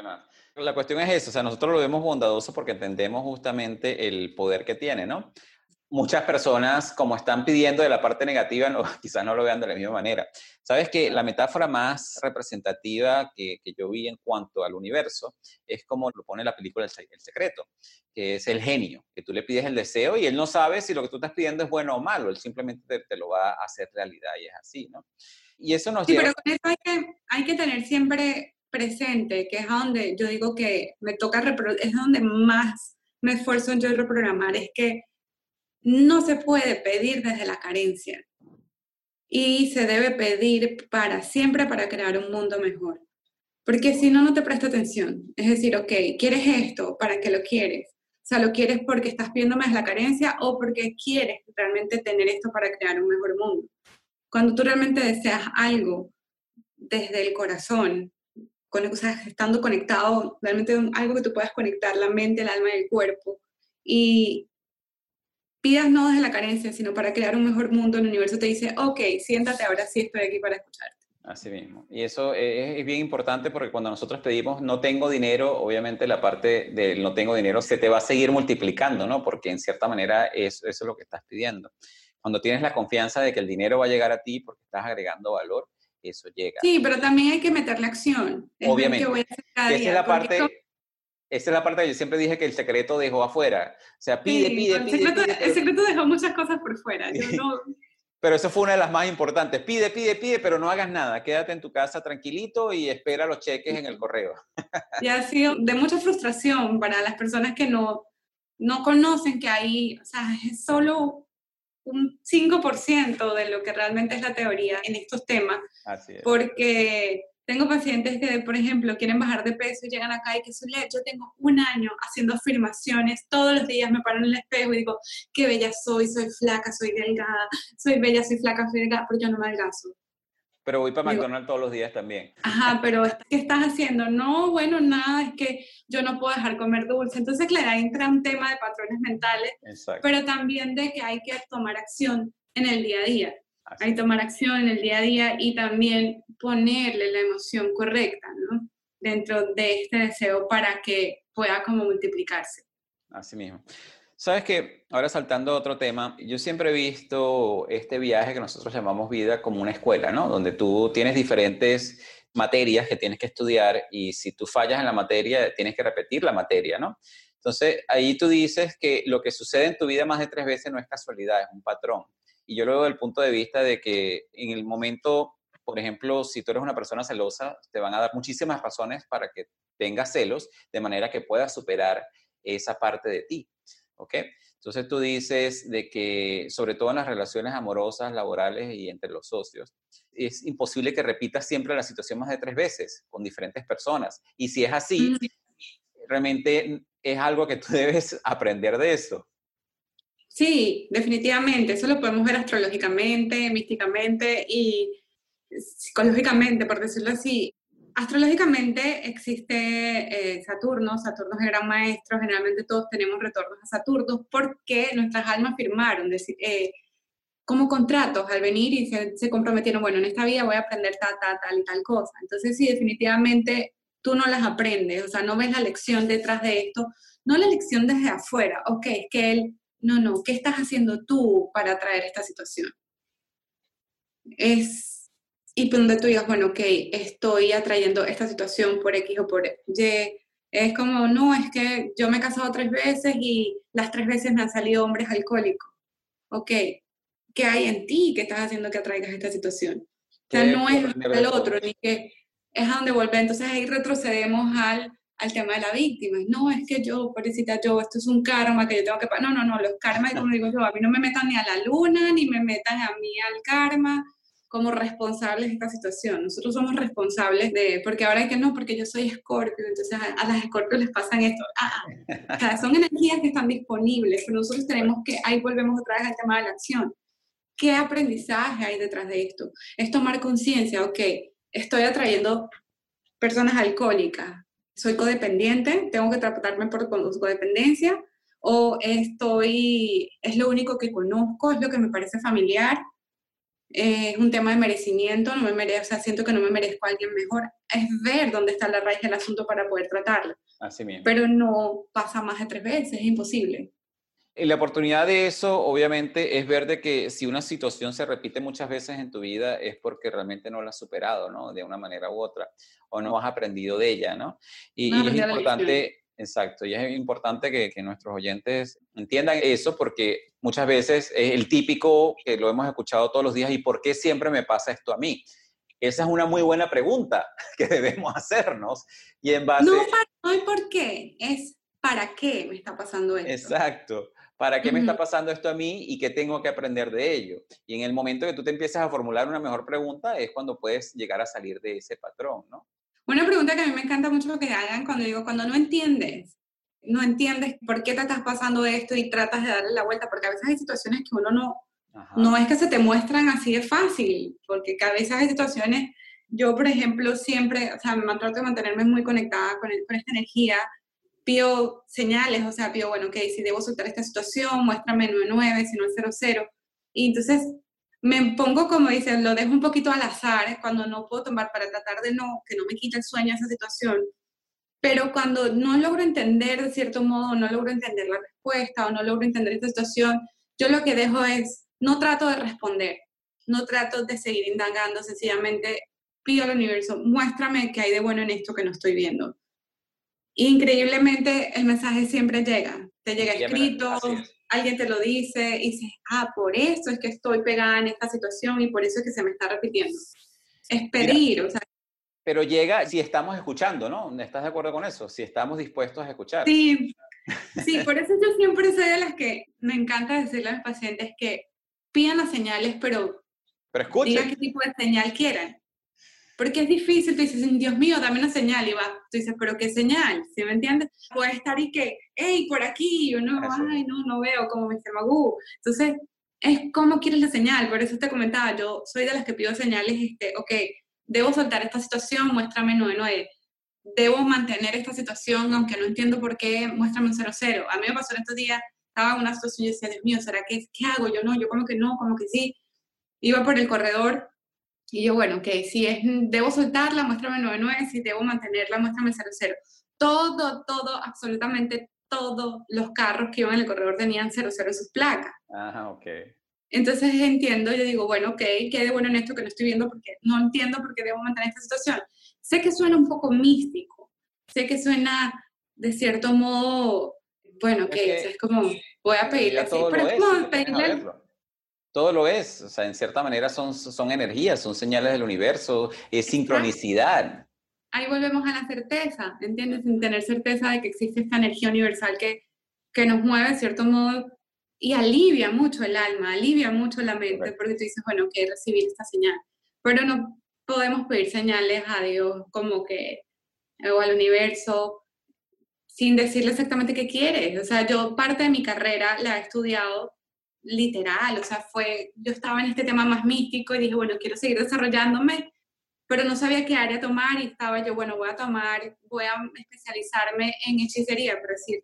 Speaker 2: La cuestión es eso, o sea, nosotros lo vemos bondadoso porque entendemos justamente el poder que tiene, ¿no? Muchas personas, como están pidiendo de la parte negativa, no, <laughs> quizás no lo vean de la misma manera. Sabes que la metáfora más representativa que, que yo vi en cuanto al universo es como lo pone la película El Secreto, que es el genio, que tú le pides el deseo y él no sabe si lo que tú estás pidiendo es bueno o malo, él simplemente te, te lo va a hacer realidad y es así, ¿no?
Speaker 1: Y eso nos sí, pero con eso hay que, hay que tener siempre presente, que es donde yo digo que me toca, es donde más me esfuerzo en yo reprogramar, es que no se puede pedir desde la carencia y se debe pedir para siempre para crear un mundo mejor. Porque si no, no te presta atención. Es decir, ok, ¿quieres esto? ¿Para qué lo quieres? O sea, ¿lo quieres porque estás pidiéndome la carencia o porque quieres realmente tener esto para crear un mejor mundo? Cuando tú realmente deseas algo desde el corazón, con, o estando conectado, realmente algo que tú puedas conectar la mente, el alma y el cuerpo. Y pidas no desde la carencia, sino para crear un mejor mundo, el universo te dice, ok, siéntate, ahora sí estoy aquí para escucharte.
Speaker 2: Así mismo. Y eso es, bien importante porque cuando nosotros pedimos no tengo dinero, obviamente la parte del no tengo dinero se te va a seguir multiplicando, ¿no? Porque en cierta manera eso es lo que estás pidiendo. Cuando tienes la confianza de que el dinero va a llegar a ti porque estás agregando valor, eso llega.
Speaker 1: Sí, pero también hay que meterle acción.
Speaker 2: Obviamente. esa es la parte... Esa es la parte que yo siempre dije que el secreto dejó afuera. O sea, pide, pide,
Speaker 1: el
Speaker 2: pide,
Speaker 1: secreto, El secreto dejó muchas cosas por fuera. <laughs>
Speaker 2: pero eso fue una de las más importantes. Pide, pide, pide, pero no hagas nada. Quédate en tu casa tranquilito y espera los cheques en el correo. <laughs>
Speaker 1: y ha sido de mucha frustración para las personas que no, no conocen que hay, o sea, es solo un 5% de lo que realmente es la teoría en estos temas. Porque tengo pacientes que, por ejemplo, quieren bajar de peso y llegan acá y que son yo tengo un año haciendo afirmaciones, todos los días me paro en el espejo y digo, qué bella soy, soy flaca, soy delgada, soy bella, soy flaca, soy delgada, pero yo no me adelgazo.
Speaker 2: Pero voy para McDonald's todos los días también.
Speaker 1: Ajá, pero ¿qué estás haciendo? No, bueno, nada, es que yo no puedo dejar comer dulce. Entonces, claro, entra un tema de patrones mentales, pero también de que hay que tomar acción en el día a día. Hay que tomar acción en el día a día y también ponerle la emoción correcta, ¿no? Dentro de este deseo para que pueda como multiplicarse.
Speaker 2: Así mismo. Sabes que, ahora saltando a otro tema, yo siempre he visto este viaje que nosotros llamamos vida como una escuela, ¿no? Donde tú tienes diferentes materias que tienes que estudiar y si tú fallas en la materia, tienes que repetir la materia, ¿no? Entonces, ahí tú dices que lo que sucede en tu vida más de tres veces no es casualidad, es un patrón. Y yo lo veo desde el punto de vista de que en el momento, por ejemplo, si tú eres una persona celosa, te van a dar muchísimas razones para que tengas celos, de manera que puedas superar esa parte de ti. ¿ok? Entonces tú dices de que, sobre todo en las relaciones amorosas, laborales y entre los socios, es imposible que repitas siempre la situación más de tres veces con diferentes personas. Y si es así, realmente es algo que tú <laughs> debes aprender de eso.
Speaker 1: Sí, definitivamente. Eso lo podemos ver astrológicamente, místicamente y psicológicamente, por decirlo así. Astrológicamente existe eh, Saturno, Saturno es el gran maestro, generalmente todos tenemos retornos a Saturno porque nuestras almas firmaron eh, como contratos al venir y se, comprometieron, bueno, en esta vida voy a aprender tal, tal, tal y tal cosa. Entonces sí, definitivamente tú no las aprendes, o sea, no ves la lección detrás de esto, no la lección desde afuera, ok, es que él, no, no, ¿qué estás haciendo tú para traer esta situación? Es y donde tú digas, bueno, ok, estoy atrayendo esta situación por X o por Y. Es como, no, es que yo me he casado tres veces y las tres veces me han salido hombres alcohólicos. Ok, ¿qué hay en ti que estás haciendo que atraigas esta situación? O sea, no es el otro, ni que es a donde volver. Entonces ahí retrocedemos al, al tema de la víctima. No, es que yo, pobrecita yo, esto es un karma que yo tengo que... No, no, no, los karmas, como digo yo, a mí no me metan ni a la luna, ni me metan a mí al karma como responsables de esta situación. Nosotros somos responsables de, porque ahora hay que no, porque yo soy escorpio, entonces a, las escorpios les pasan esto. Ah, o sea, son energías que están disponibles, pero nosotros tenemos que, ahí volvemos otra vez al tema de la acción. ¿Qué aprendizaje hay detrás de esto? Es tomar conciencia, ok, estoy atrayendo personas alcohólicas, soy codependiente, tengo que tratarme por codependencia, o estoy, es lo único que conozco, es lo que me parece familiar, es un tema de merecimiento, no me merezco, o sea, siento que no me merezco a alguien mejor, es ver dónde está la raíz del asunto para poder tratarlo.
Speaker 2: Así mismo.
Speaker 1: Pero no pasa más de tres veces, es imposible.
Speaker 2: La oportunidad de eso, obviamente, es ver de que si una situación se repite muchas veces en tu vida es porque realmente no la has superado, ¿no? De una manera u otra, o no has aprendido de ella, ¿no? Y, y es importante Exacto, y es importante que, nuestros oyentes entiendan eso porque muchas veces es el típico que lo hemos escuchado todos los días y ¿por qué siempre me pasa esto a mí? Esa es una muy buena pregunta <laughs> que debemos hacernos y en base...
Speaker 1: No, no hay por qué, es ¿para qué me está pasando esto?
Speaker 2: Exacto. ¿Para qué me está pasando esto a mí y qué tengo que aprender de ello? Y en el momento que tú te empiezas a formular una mejor pregunta es cuando puedes llegar a salir de ese patrón, ¿no?
Speaker 1: Una pregunta que a mí me encanta mucho que hagan cuando digo, cuando no entiendes, no entiendes por qué te estás pasando esto y tratas de darle la vuelta, porque a veces hay situaciones que uno no, no es que se te muestran así de fácil, porque a veces hay situaciones, yo por ejemplo siempre, o sea, me trato de mantenerme muy conectada con, con esta energía, pido señales, o sea, pido, bueno, ok, si debo soltar esta situación, muéstrame 99, si no es 00. Y entonces me pongo, como dicen, lo dejo un poquito al azar cuando no puedo tomar para tratar de no, que no me quite el sueño esa situación. Pero cuando no logro entender de cierto modo, no logro entender la respuesta o no logro entender esta situación, yo lo que dejo es, no trato de responder, no trato de seguir indagando, sencillamente pido al universo, muéstrame qué hay de bueno en esto que no estoy viendo. Increíblemente el mensaje siempre llega, te llega escrito, alguien te lo dice y dices, ah, por eso es que estoy pegada en esta situación y por eso es que se me está repitiendo. Es pedir, o sea.
Speaker 2: Pero llega si estamos escuchando, ¿no? ¿Estás de acuerdo con eso? Si estamos dispuestos a escuchar.
Speaker 1: Sí, sí, por eso yo siempre soy de las que me encanta decirle a los pacientes que pidan las señales, pero,
Speaker 2: pero escuchen.
Speaker 1: digan qué tipo de señal quieren. Porque es difícil, tú dices, Dios mío, dame una señal, y va, tú dices, pero ¿qué señal? ¿Sí me entiendes? Puede estar y que, hey, por aquí, yo no, ay, no, no veo, como Mr. Magoo. Entonces, es como quieres la señal, por eso te comentaba, yo soy de las que pido señales, este, ok, debo soltar esta situación, muéstrame 99. Debo mantener esta situación, aunque no entiendo por qué, muéstrame un 00. A mí me pasó en estos días, estaba en una situación y decía, Dios mío, ¿será que, qué hago? Yo no, yo como que no, como que sí. Iba por el corredor y yo, bueno, que si es, debo soltarla, muéstrame 99, si debo mantenerla, muéstrame 00. Todo, todo, absolutamente todos los carros que iban en el corredor tenían 00 en sus placas.
Speaker 2: Ajá, ok.
Speaker 1: Entonces entiendo, yo digo, bueno, ok, qué de bueno en esto que no estoy viendo porque no entiendo por qué debo mantener esta situación. Sé que suena un poco místico, sé que suena de cierto modo, bueno, que es, como, voy a pedirle así, pero es como pedirle
Speaker 2: todo lo es, o sea, en cierta manera son, son energías, son señales del universo, es sincronicidad.
Speaker 1: Ahí volvemos a la certeza, ¿entiendes? Sin tener certeza de que existe esta energía universal que, que nos mueve de cierto modo y alivia mucho el alma, alivia mucho la mente, porque tú dices, bueno, que recibir esta señal. Pero no podemos pedir señales a Dios como que, o al universo, sin decirle exactamente qué quieres. O sea, yo parte de mi carrera la he estudiado literal, o sea, fue, yo estaba en este tema más místico y dije, bueno, quiero seguir desarrollándome, pero no sabía qué área tomar y estaba yo, bueno, voy a tomar, voy a especializarme en hechicería, por decir.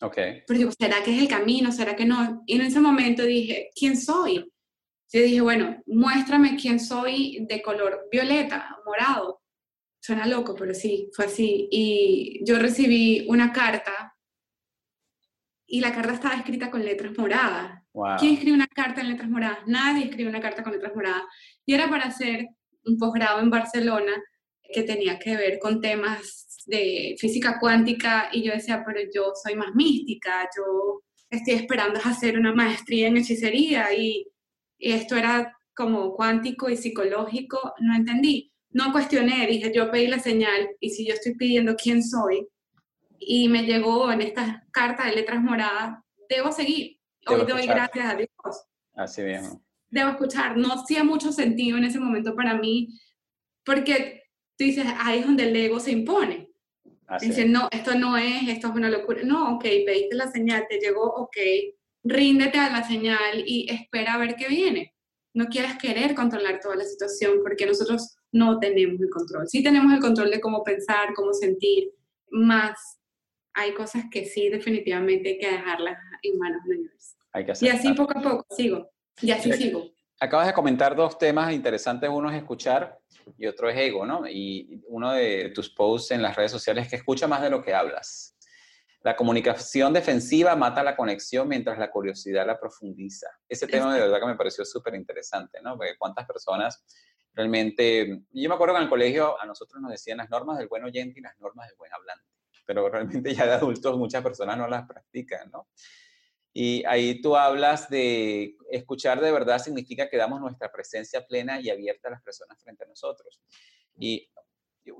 Speaker 2: Ok.
Speaker 1: Pero digo, ¿será que es el camino? ¿Será que no? Y en ese momento dije, ¿quién soy? Yo dije, bueno, muéstrame quién soy de color violeta, morado. Suena loco, pero sí, fue así. Y yo recibí una carta y la carta estaba escrita con letras moradas. ¿Quién escribe una carta en letras moradas? Nadie escribe una carta con letras moradas. Y era para hacer un posgrado en Barcelona que tenía que ver con temas de física cuántica y yo decía, pero yo soy más mística, yo estoy esperando hacer una maestría en hechicería y, y esto era como cuántico y psicológico, no entendí. No cuestioné, dije, yo pedí la señal y si yo estoy pidiendo quién soy y me llegó en esta carta de letras moradas, debo seguir Hoy doy gracias a Dios.
Speaker 2: Así mismo.
Speaker 1: Debo escuchar. No hacía mucho sentido en ese momento para mí, porque tú dices, ahí es donde el ego se impone. Dice, no, esto no es, esto es una locura. No, ok, pediste la señal, te llegó, ok, ríndete a la señal y espera a ver qué viene. No quieras querer controlar toda la situación porque nosotros no tenemos el control. Sí tenemos el control de cómo pensar, cómo sentir, más hay cosas que sí definitivamente hay que dejarlas en manos de Dios y así poco a poco sigo. Y así sigo.
Speaker 2: Acabas de comentar dos temas interesantes. Uno es escuchar y otro es ego, ¿no? Y uno de tus posts en las redes sociales es que escucha más de lo que hablas. La comunicación defensiva mata la conexión mientras la curiosidad la profundiza. Ese tema de verdad que me pareció súper interesante, ¿no? Porque cuántas personas realmente... Yo me acuerdo que en el colegio a nosotros nos decían las normas del buen oyente y las normas del buen hablante, pero realmente ya de adultos muchas personas no las practican, ¿no? Y ahí tú hablas de escuchar de verdad significa que damos nuestra presencia plena y abierta a las personas frente a nosotros. Y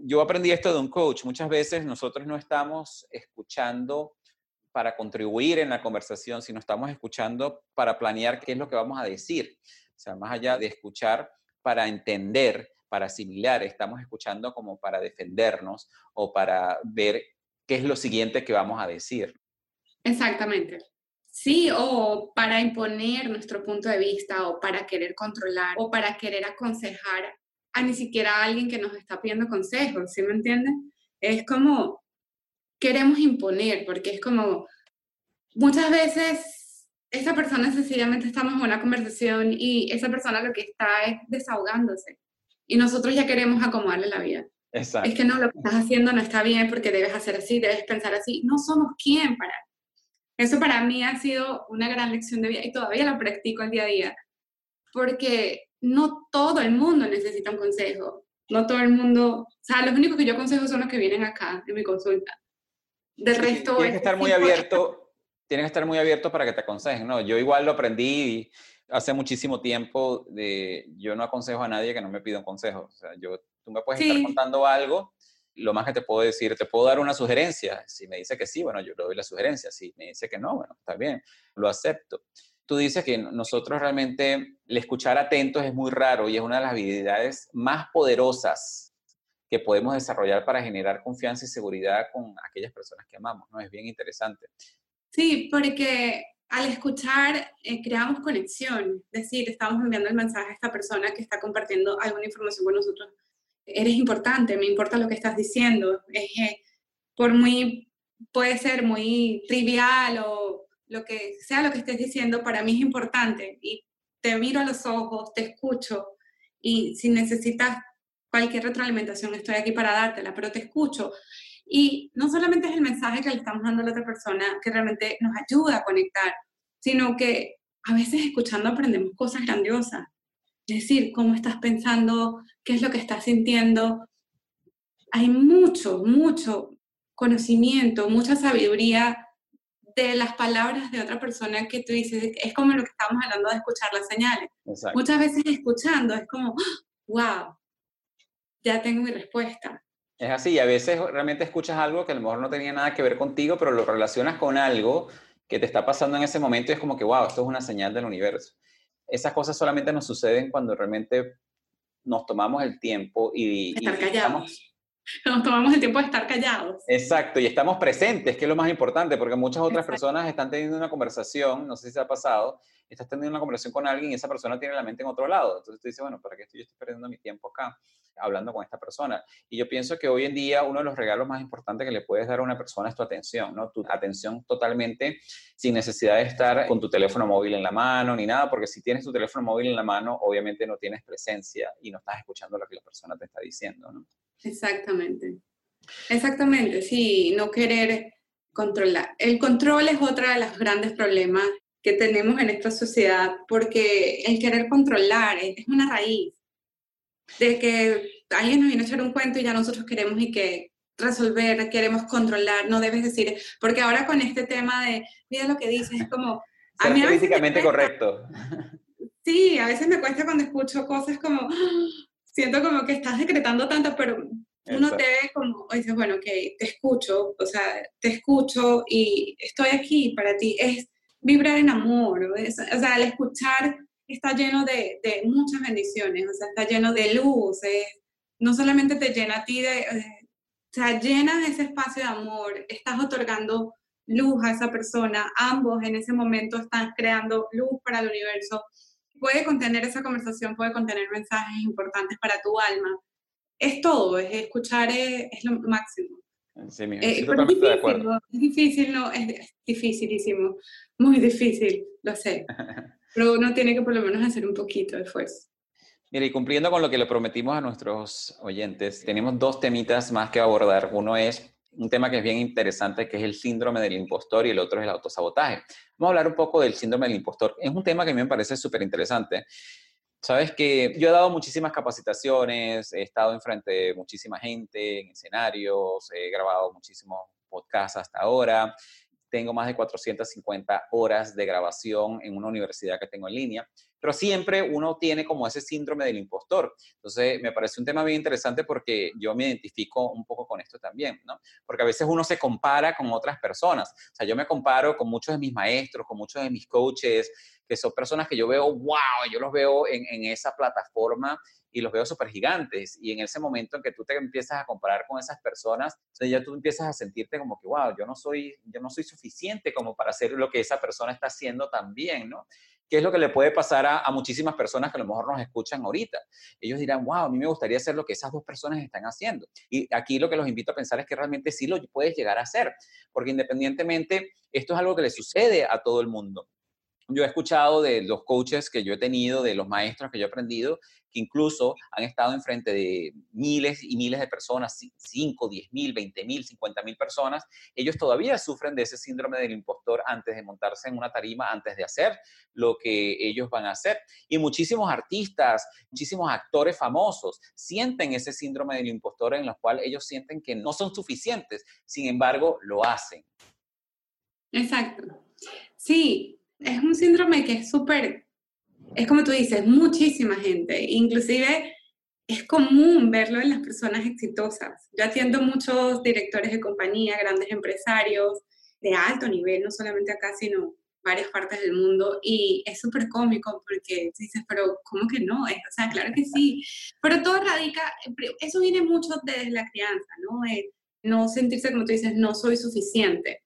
Speaker 2: yo aprendí esto de un coach. Muchas veces nosotros no estamos escuchando para contribuir en la conversación, sino estamos escuchando para planear qué es lo que vamos a decir. O sea, más allá de escuchar para entender, para asimilar, estamos escuchando como para defendernos o para ver qué es lo siguiente que vamos a decir.
Speaker 1: Exactamente. Sí, o para imponer nuestro punto de vista, o para querer controlar, o para querer aconsejar a ni siquiera a alguien que nos está pidiendo consejos, ¿sí me entienden? Es como, queremos imponer, porque es como, muchas veces esa persona sencillamente estamos en una conversación y esa persona lo que está es desahogándose y nosotros ya queremos acomodarle la vida.
Speaker 2: Exacto.
Speaker 1: Es que no, lo que estás haciendo no está bien porque debes hacer así, debes pensar así. No somos quién para eso para mí ha sido una gran lección de vida y todavía la practico el día a día, porque no todo el mundo necesita un consejo, no todo el mundo, o sea, los únicos que yo aconsejo son los que vienen acá en mi consulta. Del resto...
Speaker 2: Tienes que estar muy abierto, tienes que estar muy abierto para que te aconsejen, ¿no? Yo igual lo aprendí hace muchísimo tiempo, de, yo no aconsejo a nadie que no me pida un consejo, o sea, yo, tú me puedes estar contando algo lo más que te puedo decir, te puedo dar una sugerencia. Si me dice que sí, bueno, yo le doy la sugerencia. Si me dice que no, bueno, está bien, lo acepto. Tú dices que nosotros realmente el escuchar atentos es muy raro y es una de las habilidades más poderosas que podemos desarrollar para generar confianza y seguridad con aquellas personas que amamos, ¿no? Es bien interesante.
Speaker 1: Sí, porque al escuchar eh, creamos conexión, es decir, estamos enviando el mensaje a esta persona que está compartiendo alguna información con nosotros. Eres importante, me importa lo que estás diciendo. Eh, por muy, puede ser muy trivial o lo que sea lo que estés diciendo, para mí es importante y te miro a los ojos, te escucho y si necesitas cualquier retroalimentación estoy aquí para dártela, pero te escucho. Y no solamente es el mensaje que le estamos dando a la otra persona que realmente nos ayuda a conectar, sino que a veces escuchando aprendemos cosas grandiosas. Decir, cómo estás pensando, qué es lo que estás sintiendo. Hay mucho, mucho conocimiento, mucha sabiduría de las palabras de otra persona que tú dices, es como lo que estamos hablando de escuchar las señales. Muchas veces escuchando es como, wow, ya tengo mi respuesta.
Speaker 2: Es así, a veces realmente escuchas algo que a lo mejor no tenía nada que ver contigo, pero lo relacionas con algo que te está pasando en ese momento y es como que, wow, esto es una señal del universo. Esas cosas solamente nos suceden cuando realmente nos tomamos el tiempo y...
Speaker 1: Callados. <laughs> Nos tomamos el tiempo de estar callados.
Speaker 2: Exacto, y estamos presentes, que es lo más importante, porque muchas otras personas están teniendo una conversación, no sé si se ha pasado, estás teniendo una conversación con alguien y esa persona tiene la mente en otro lado. Entonces tú dices, bueno, ¿para qué estoy, yo estoy perdiendo mi tiempo acá hablando con esta persona? Y yo pienso que hoy en día uno de los regalos más importantes que le puedes dar a una persona es tu atención, ¿no? Tu atención totalmente sin necesidad de estar con tu teléfono móvil en la mano ni nada, porque si tienes tu teléfono móvil en la mano, obviamente no tienes presencia y no estás escuchando lo que la persona te está diciendo, ¿no?
Speaker 1: Exactamente. Exactamente, sí, no querer controlar. El control es otro de los grandes problemas que tenemos en esta sociedad, porque el querer controlar es una raíz de que alguien nos viene a echar un cuento y ya nosotros queremos y que resolver, queremos controlar, no debes decir, porque ahora con este tema de, mira lo que dices, es como... <laughs>
Speaker 2: a mí físicamente correcto.
Speaker 1: Sí, a veces me cuesta cuando escucho cosas como, siento como que estás decretando tanto, pero uno te ve como, dices, bueno, ok, te escucho, o sea, te escucho y estoy aquí para ti. Es, vibrar en amor, o sea, al escuchar está lleno de, de, muchas bendiciones, o sea, está lleno de luz, no solamente te llena a ti de, eh, o sea, llenas ese espacio de amor, estás otorgando luz a esa persona, ambos en ese momento están creando luz para el universo. Puede contener esa conversación, puede contener mensajes importantes para tu alma. Es todo, es escuchar es, es lo máximo.
Speaker 2: Sí, eh, es, difícil, de acuerdo.
Speaker 1: es difícil, no, es dificilísimo, muy difícil, lo sé. <laughs> Pero uno tiene que por lo menos hacer un poquito de esfuerzo.
Speaker 2: Mira, y cumpliendo con lo que le prometimos a nuestros oyentes, tenemos dos temitas más que abordar. Uno es un tema que es bien interesante, que es el síndrome del impostor, y el otro es el autosabotaje. Vamos a hablar un poco del síndrome del impostor. Es un tema que a mí me parece súper interesante Sabes que yo he dado muchísimas capacitaciones, he estado enfrente de muchísima gente, en escenarios, he grabado muchísimos podcasts hasta ahora, tengo más de 450 horas de grabación en una universidad que tengo en línea, pero siempre uno tiene como ese síndrome del impostor. Entonces, me parece un tema bien interesante porque yo me identifico un poco con esto también, ¿no? Porque a veces uno se compara con otras personas. O sea, yo me comparo con muchos de mis maestros, con muchos de mis coaches, que son personas que yo veo, wow, yo los veo en, en esa plataforma y los veo súper gigantes. Y en ese momento en que tú te empiezas a comparar con esas personas, ya tú empiezas a sentirte como que, wow, yo no soy, yo no soy suficiente como para hacer lo que esa persona está haciendo también, ¿no? ¿Qué es lo que le puede pasar a, a, muchísimas personas que a lo mejor nos escuchan ahorita? Ellos dirán, wow, a mí me gustaría hacer lo que esas dos personas están haciendo. Y aquí lo que los invito a pensar es que realmente sí lo puedes llegar a hacer, porque independientemente, esto es algo que le sucede a todo el mundo yo he escuchado de los coaches que yo he tenido, de los maestros que yo he aprendido, que incluso han estado enfrente de miles y miles de personas, 5, 10 mil, 20 mil, 50 mil personas, ellos todavía sufren de ese síndrome del impostor antes de montarse en una tarima, antes de hacer lo que ellos van a hacer. Y muchísimos artistas, muchísimos actores famosos sienten ese síndrome del impostor en los cual ellos sienten que no son suficientes, sin embargo, lo hacen.
Speaker 1: Exacto. Sí, es un síndrome que es súper, es como tú dices, muchísima gente, inclusive es común verlo en las personas exitosas. Yo atiendo muchos directores de compañía, grandes empresarios de alto nivel, no solamente acá, sino varias partes del mundo y es súper cómico porque dices, pero ¿cómo que no? o sea, claro que sí, pero todo radica, eso viene mucho desde la crianza, ¿no? no sentirse, como tú dices, no soy suficiente.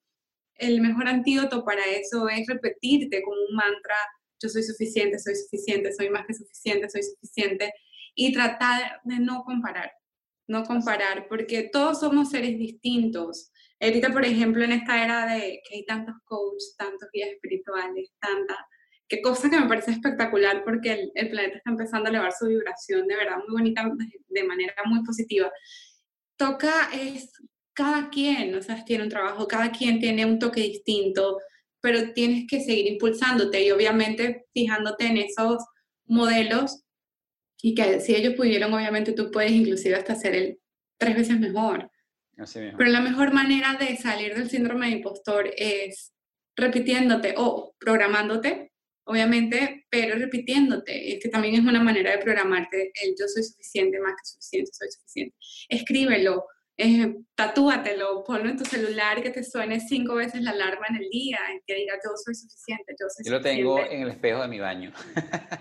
Speaker 1: El mejor antídoto para eso es repetirte como un mantra, yo soy suficiente, soy suficiente, soy más que suficiente, soy suficiente, y tratar de no comparar, no comparar, porque todos somos seres distintos. Ahorita, por ejemplo, en esta era de que hay tantos coaches, tantos guías espirituales, tanta, qué cosa que me parece espectacular porque el, el, planeta está empezando a elevar su vibración de verdad muy bonita, de, de manera muy positiva. Toca es cada quien, o sea, tiene un trabajo, cada quien tiene un toque distinto, pero tienes que seguir impulsándote y obviamente fijándote en esos modelos y que si ellos pudieron, obviamente tú puedes inclusive hasta hacer el tres veces mejor. Pero la mejor manera de salir del síndrome de impostor es repitiéndote o programándote, obviamente, pero repitiéndote. Es que también es una manera de programarte el yo soy suficiente, más que suficiente, soy suficiente. Escríbelo, eh, tatúatelo, ponlo en tu celular que te suene cinco veces la alarma en el día y que diga yo soy suficiente, yo soy
Speaker 2: Yo lo tengo en el espejo de mi baño.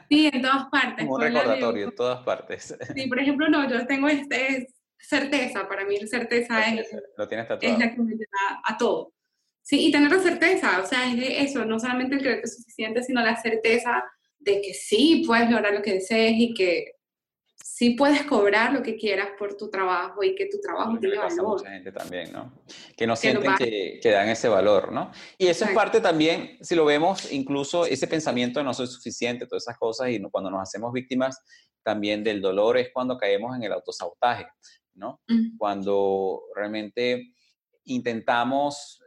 Speaker 1: Sí, en todas partes.
Speaker 2: Como un recordatorio, en todas partes.
Speaker 1: Sí, por ejemplo, no, yo tengo este, certeza, para mí la certeza es,
Speaker 2: lo tienes tatuado.
Speaker 1: es la que me da a todo. Sí, y tener la certeza, o sea, es de eso, no solamente el creer que es suficiente, sino la certeza de que sí puedes lograr lo que desees y que sí puedes cobrar lo que quieras por tu trabajo y que tu trabajo tiene valor.
Speaker 2: mucha gente también, ¿no? Que no sienten que, que, dan ese valor, ¿no? Y eso es parte también, si lo vemos, incluso ese pensamiento de no soy suficiente, todas esas cosas, y cuando nos hacemos víctimas también del dolor es cuando caemos en el autosabotaje, ¿no? Cuando realmente intentamos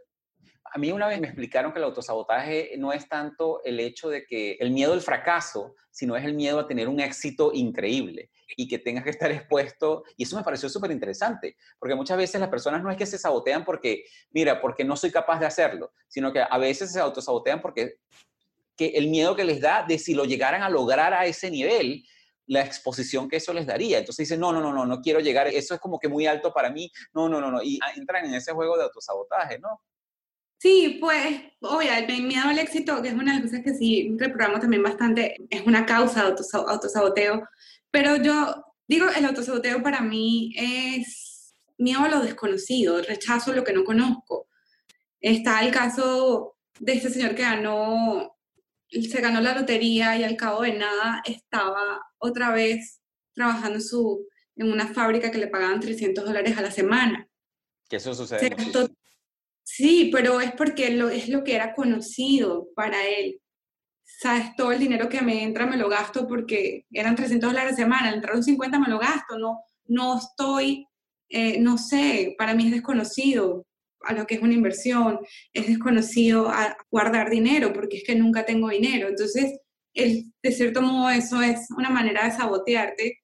Speaker 2: a mí una vez me explicaron que el autosabotaje no es tanto el hecho de que el miedo al fracaso, sino es el miedo a tener un éxito increíble y que tengas que estar expuesto. Y eso me pareció súper interesante, porque muchas veces las personas no es que se sabotean porque, mira, porque no soy capaz de hacerlo, sino que a veces se autosabotean porque que el miedo que les da de si lo llegaran a lograr a ese nivel, la exposición que eso les daría. Entonces dicen, no, no, no, no, no quiero llegar, eso es como que muy alto para mí, no, no, no, no, y entran en ese juego de autosabotaje, ¿no?
Speaker 1: Sí, pues, obvio, el miedo al éxito, que es una de las cosas que sí reprogramo también bastante, es una causa de autosaboteo, pero yo digo, el autosaboteo para mí es miedo a lo desconocido, rechazo lo que no conozco. Está el caso de este señor que ganó, se ganó la lotería y al cabo de nada estaba otra vez trabajando en, su, en una fábrica que le pagaban 300 dólares a la semana.
Speaker 2: Que eso sucede.
Speaker 1: Sí, pero es porque lo, es lo que era conocido para él sabes, todo el dinero que me entra me lo gasto porque eran 300 dólares a la semana, entraron 50 me lo gasto, no, no estoy, eh, no sé, para mí es desconocido a lo que es una inversión, es desconocido a guardar dinero porque es que nunca tengo dinero. Entonces, el, de cierto modo eso es una manera de sabotearte,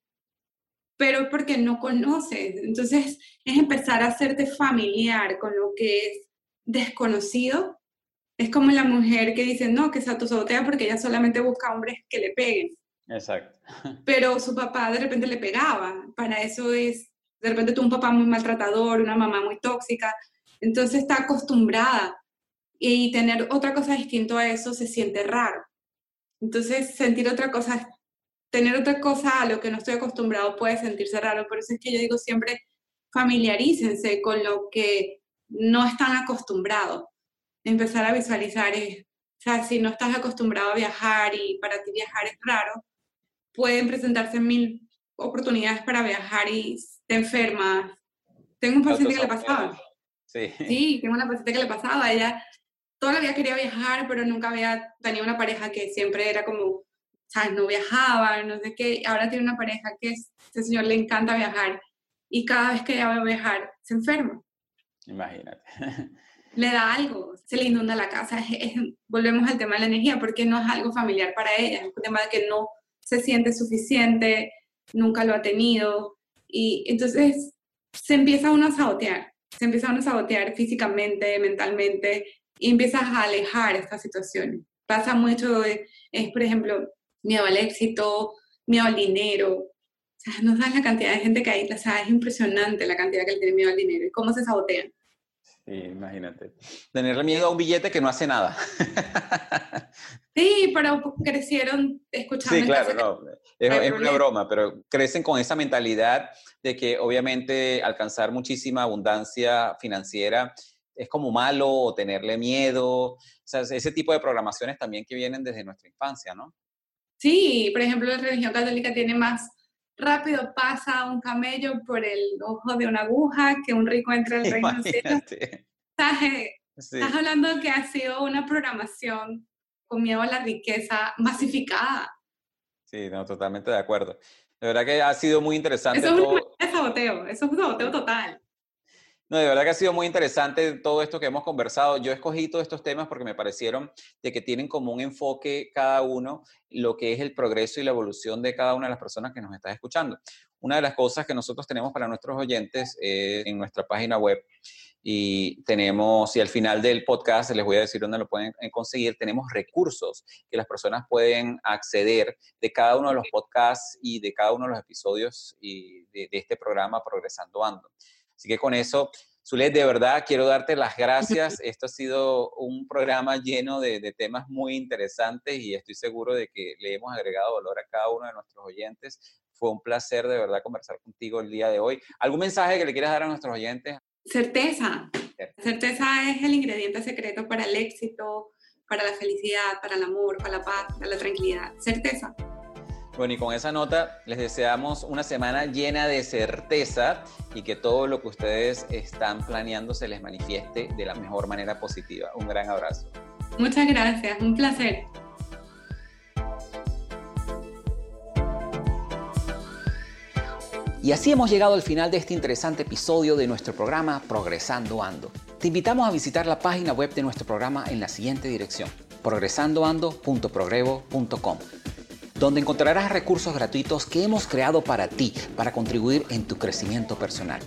Speaker 1: pero porque no conoces. Entonces, es empezar a hacerte familiar con lo que es desconocido es como la mujer que dice, no, que se autosabotea porque ella solamente busca hombres que le peguen.
Speaker 2: Exacto. <laughs>
Speaker 1: Pero su papá de repente le pegaba. Para eso es, de repente tuvo un papá muy maltratador, una mamá muy tóxica. Entonces está acostumbrada. Y tener otra cosa distinto a eso se siente raro. Entonces sentir otra cosa, tener otra cosa a lo que no estoy acostumbrado puede sentirse raro. Por eso es que yo digo siempre, familiarícense con lo que no están acostumbrados empezar a visualizar es, o sea, si no estás acostumbrado a viajar y para ti viajar es raro, pueden presentarse mil oportunidades para viajar y te enfermas. Tengo un paciente que le pasaba.
Speaker 2: Sí.
Speaker 1: sí, tengo una paciente que le pasaba. Ella toda la vida quería viajar, pero nunca había tenido una pareja que siempre era como, ¿sabes? No viajaba, no sé qué. Ahora tiene una pareja que es, ese señor le encanta viajar y cada vez que ella va a viajar se enferma.
Speaker 2: Imagínate.
Speaker 1: le da algo, se le inunda la casa. <laughs> volvemos al tema de la energía, porque no es algo familiar para ella, es un tema de que no se siente suficiente, nunca lo ha tenido. Y entonces se empieza uno a sabotear, se empieza uno a sabotear físicamente, mentalmente, y empiezas a alejar estas situaciones. Pasa mucho, es por ejemplo, miedo al éxito, miedo al dinero. O sea, no sabes la cantidad de gente que hay, o sea, es impresionante la cantidad que le tiene miedo al dinero y cómo se sabotean
Speaker 2: Sí, imagínate. Tenerle miedo a un billete que no hace nada. <laughs>
Speaker 1: Sí, pero crecieron escuchando.
Speaker 2: Sí, claro, no. Es, una broma, pero crecen con esa mentalidad de que obviamente alcanzar muchísima abundancia financiera es como malo o tenerle miedo. O sea, ese tipo de programaciones también que vienen desde nuestra infancia, ¿no?
Speaker 1: Sí, por ejemplo, la religión católica tiene más rápido pasa un camello por el ojo de una aguja que un rico entre el reino Estás, estás hablando de que ha sido una programación con miedo a la riqueza masificada.
Speaker 2: Sí, no, totalmente de acuerdo. De verdad que ha sido muy interesante.
Speaker 1: Eso es un saboteo, eso es un saboteo total.
Speaker 2: No, de verdad que ha sido muy interesante todo esto que hemos conversado. Yo escogí todos estos temas porque me parecieron de que tienen como un enfoque cada uno lo que es el progreso y la evolución de cada una de las personas que nos está escuchando. Una de las cosas que nosotros tenemos para nuestros oyentes en nuestra página web y tenemos, y al final del podcast les voy a decir dónde lo pueden conseguir, tenemos recursos que las personas pueden acceder de cada uno de los podcasts y de cada uno de los episodios y de, de este programa Progresando Ando. Así que con eso, Zulet, de verdad quiero darte las <laughs> gracias. Esto ha sido un programa lleno de, temas muy interesantes y estoy seguro de que le hemos agregado valor a cada uno de nuestros oyentes. Fue un placer de verdad conversar contigo el día de hoy. ¿Algún mensaje que le quieras dar a nuestros oyentes?
Speaker 1: Certeza. Certeza es el ingrediente secreto para el éxito, para la felicidad, para el amor, para la paz, para la tranquilidad. Certeza.
Speaker 2: Bueno, y con esa nota les deseamos una semana llena de certeza y que todo lo que ustedes están planeando se les manifieste de la mejor manera positiva. Un gran abrazo.
Speaker 1: Muchas gracias, un placer.
Speaker 2: Y así hemos llegado al final de este interesante episodio de nuestro programa Progresando Ando. Te invitamos a visitar la página web de nuestro programa en la siguiente dirección, progresandoando.progrevo.com donde encontrarás recursos gratuitos que hemos creado para ti, para contribuir en tu crecimiento personal.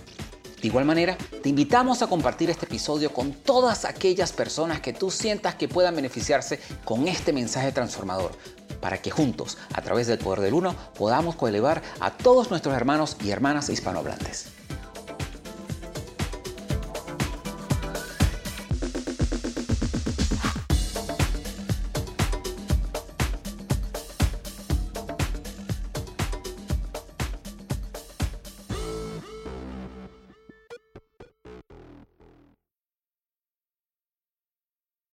Speaker 2: De igual manera, te invitamos a compartir este episodio con todas aquellas personas que tú sientas que puedan beneficiarse con este mensaje transformador, para que juntos, a través del poder del uno, podamos coelevar a todos nuestros hermanos y hermanas hispanohablantes.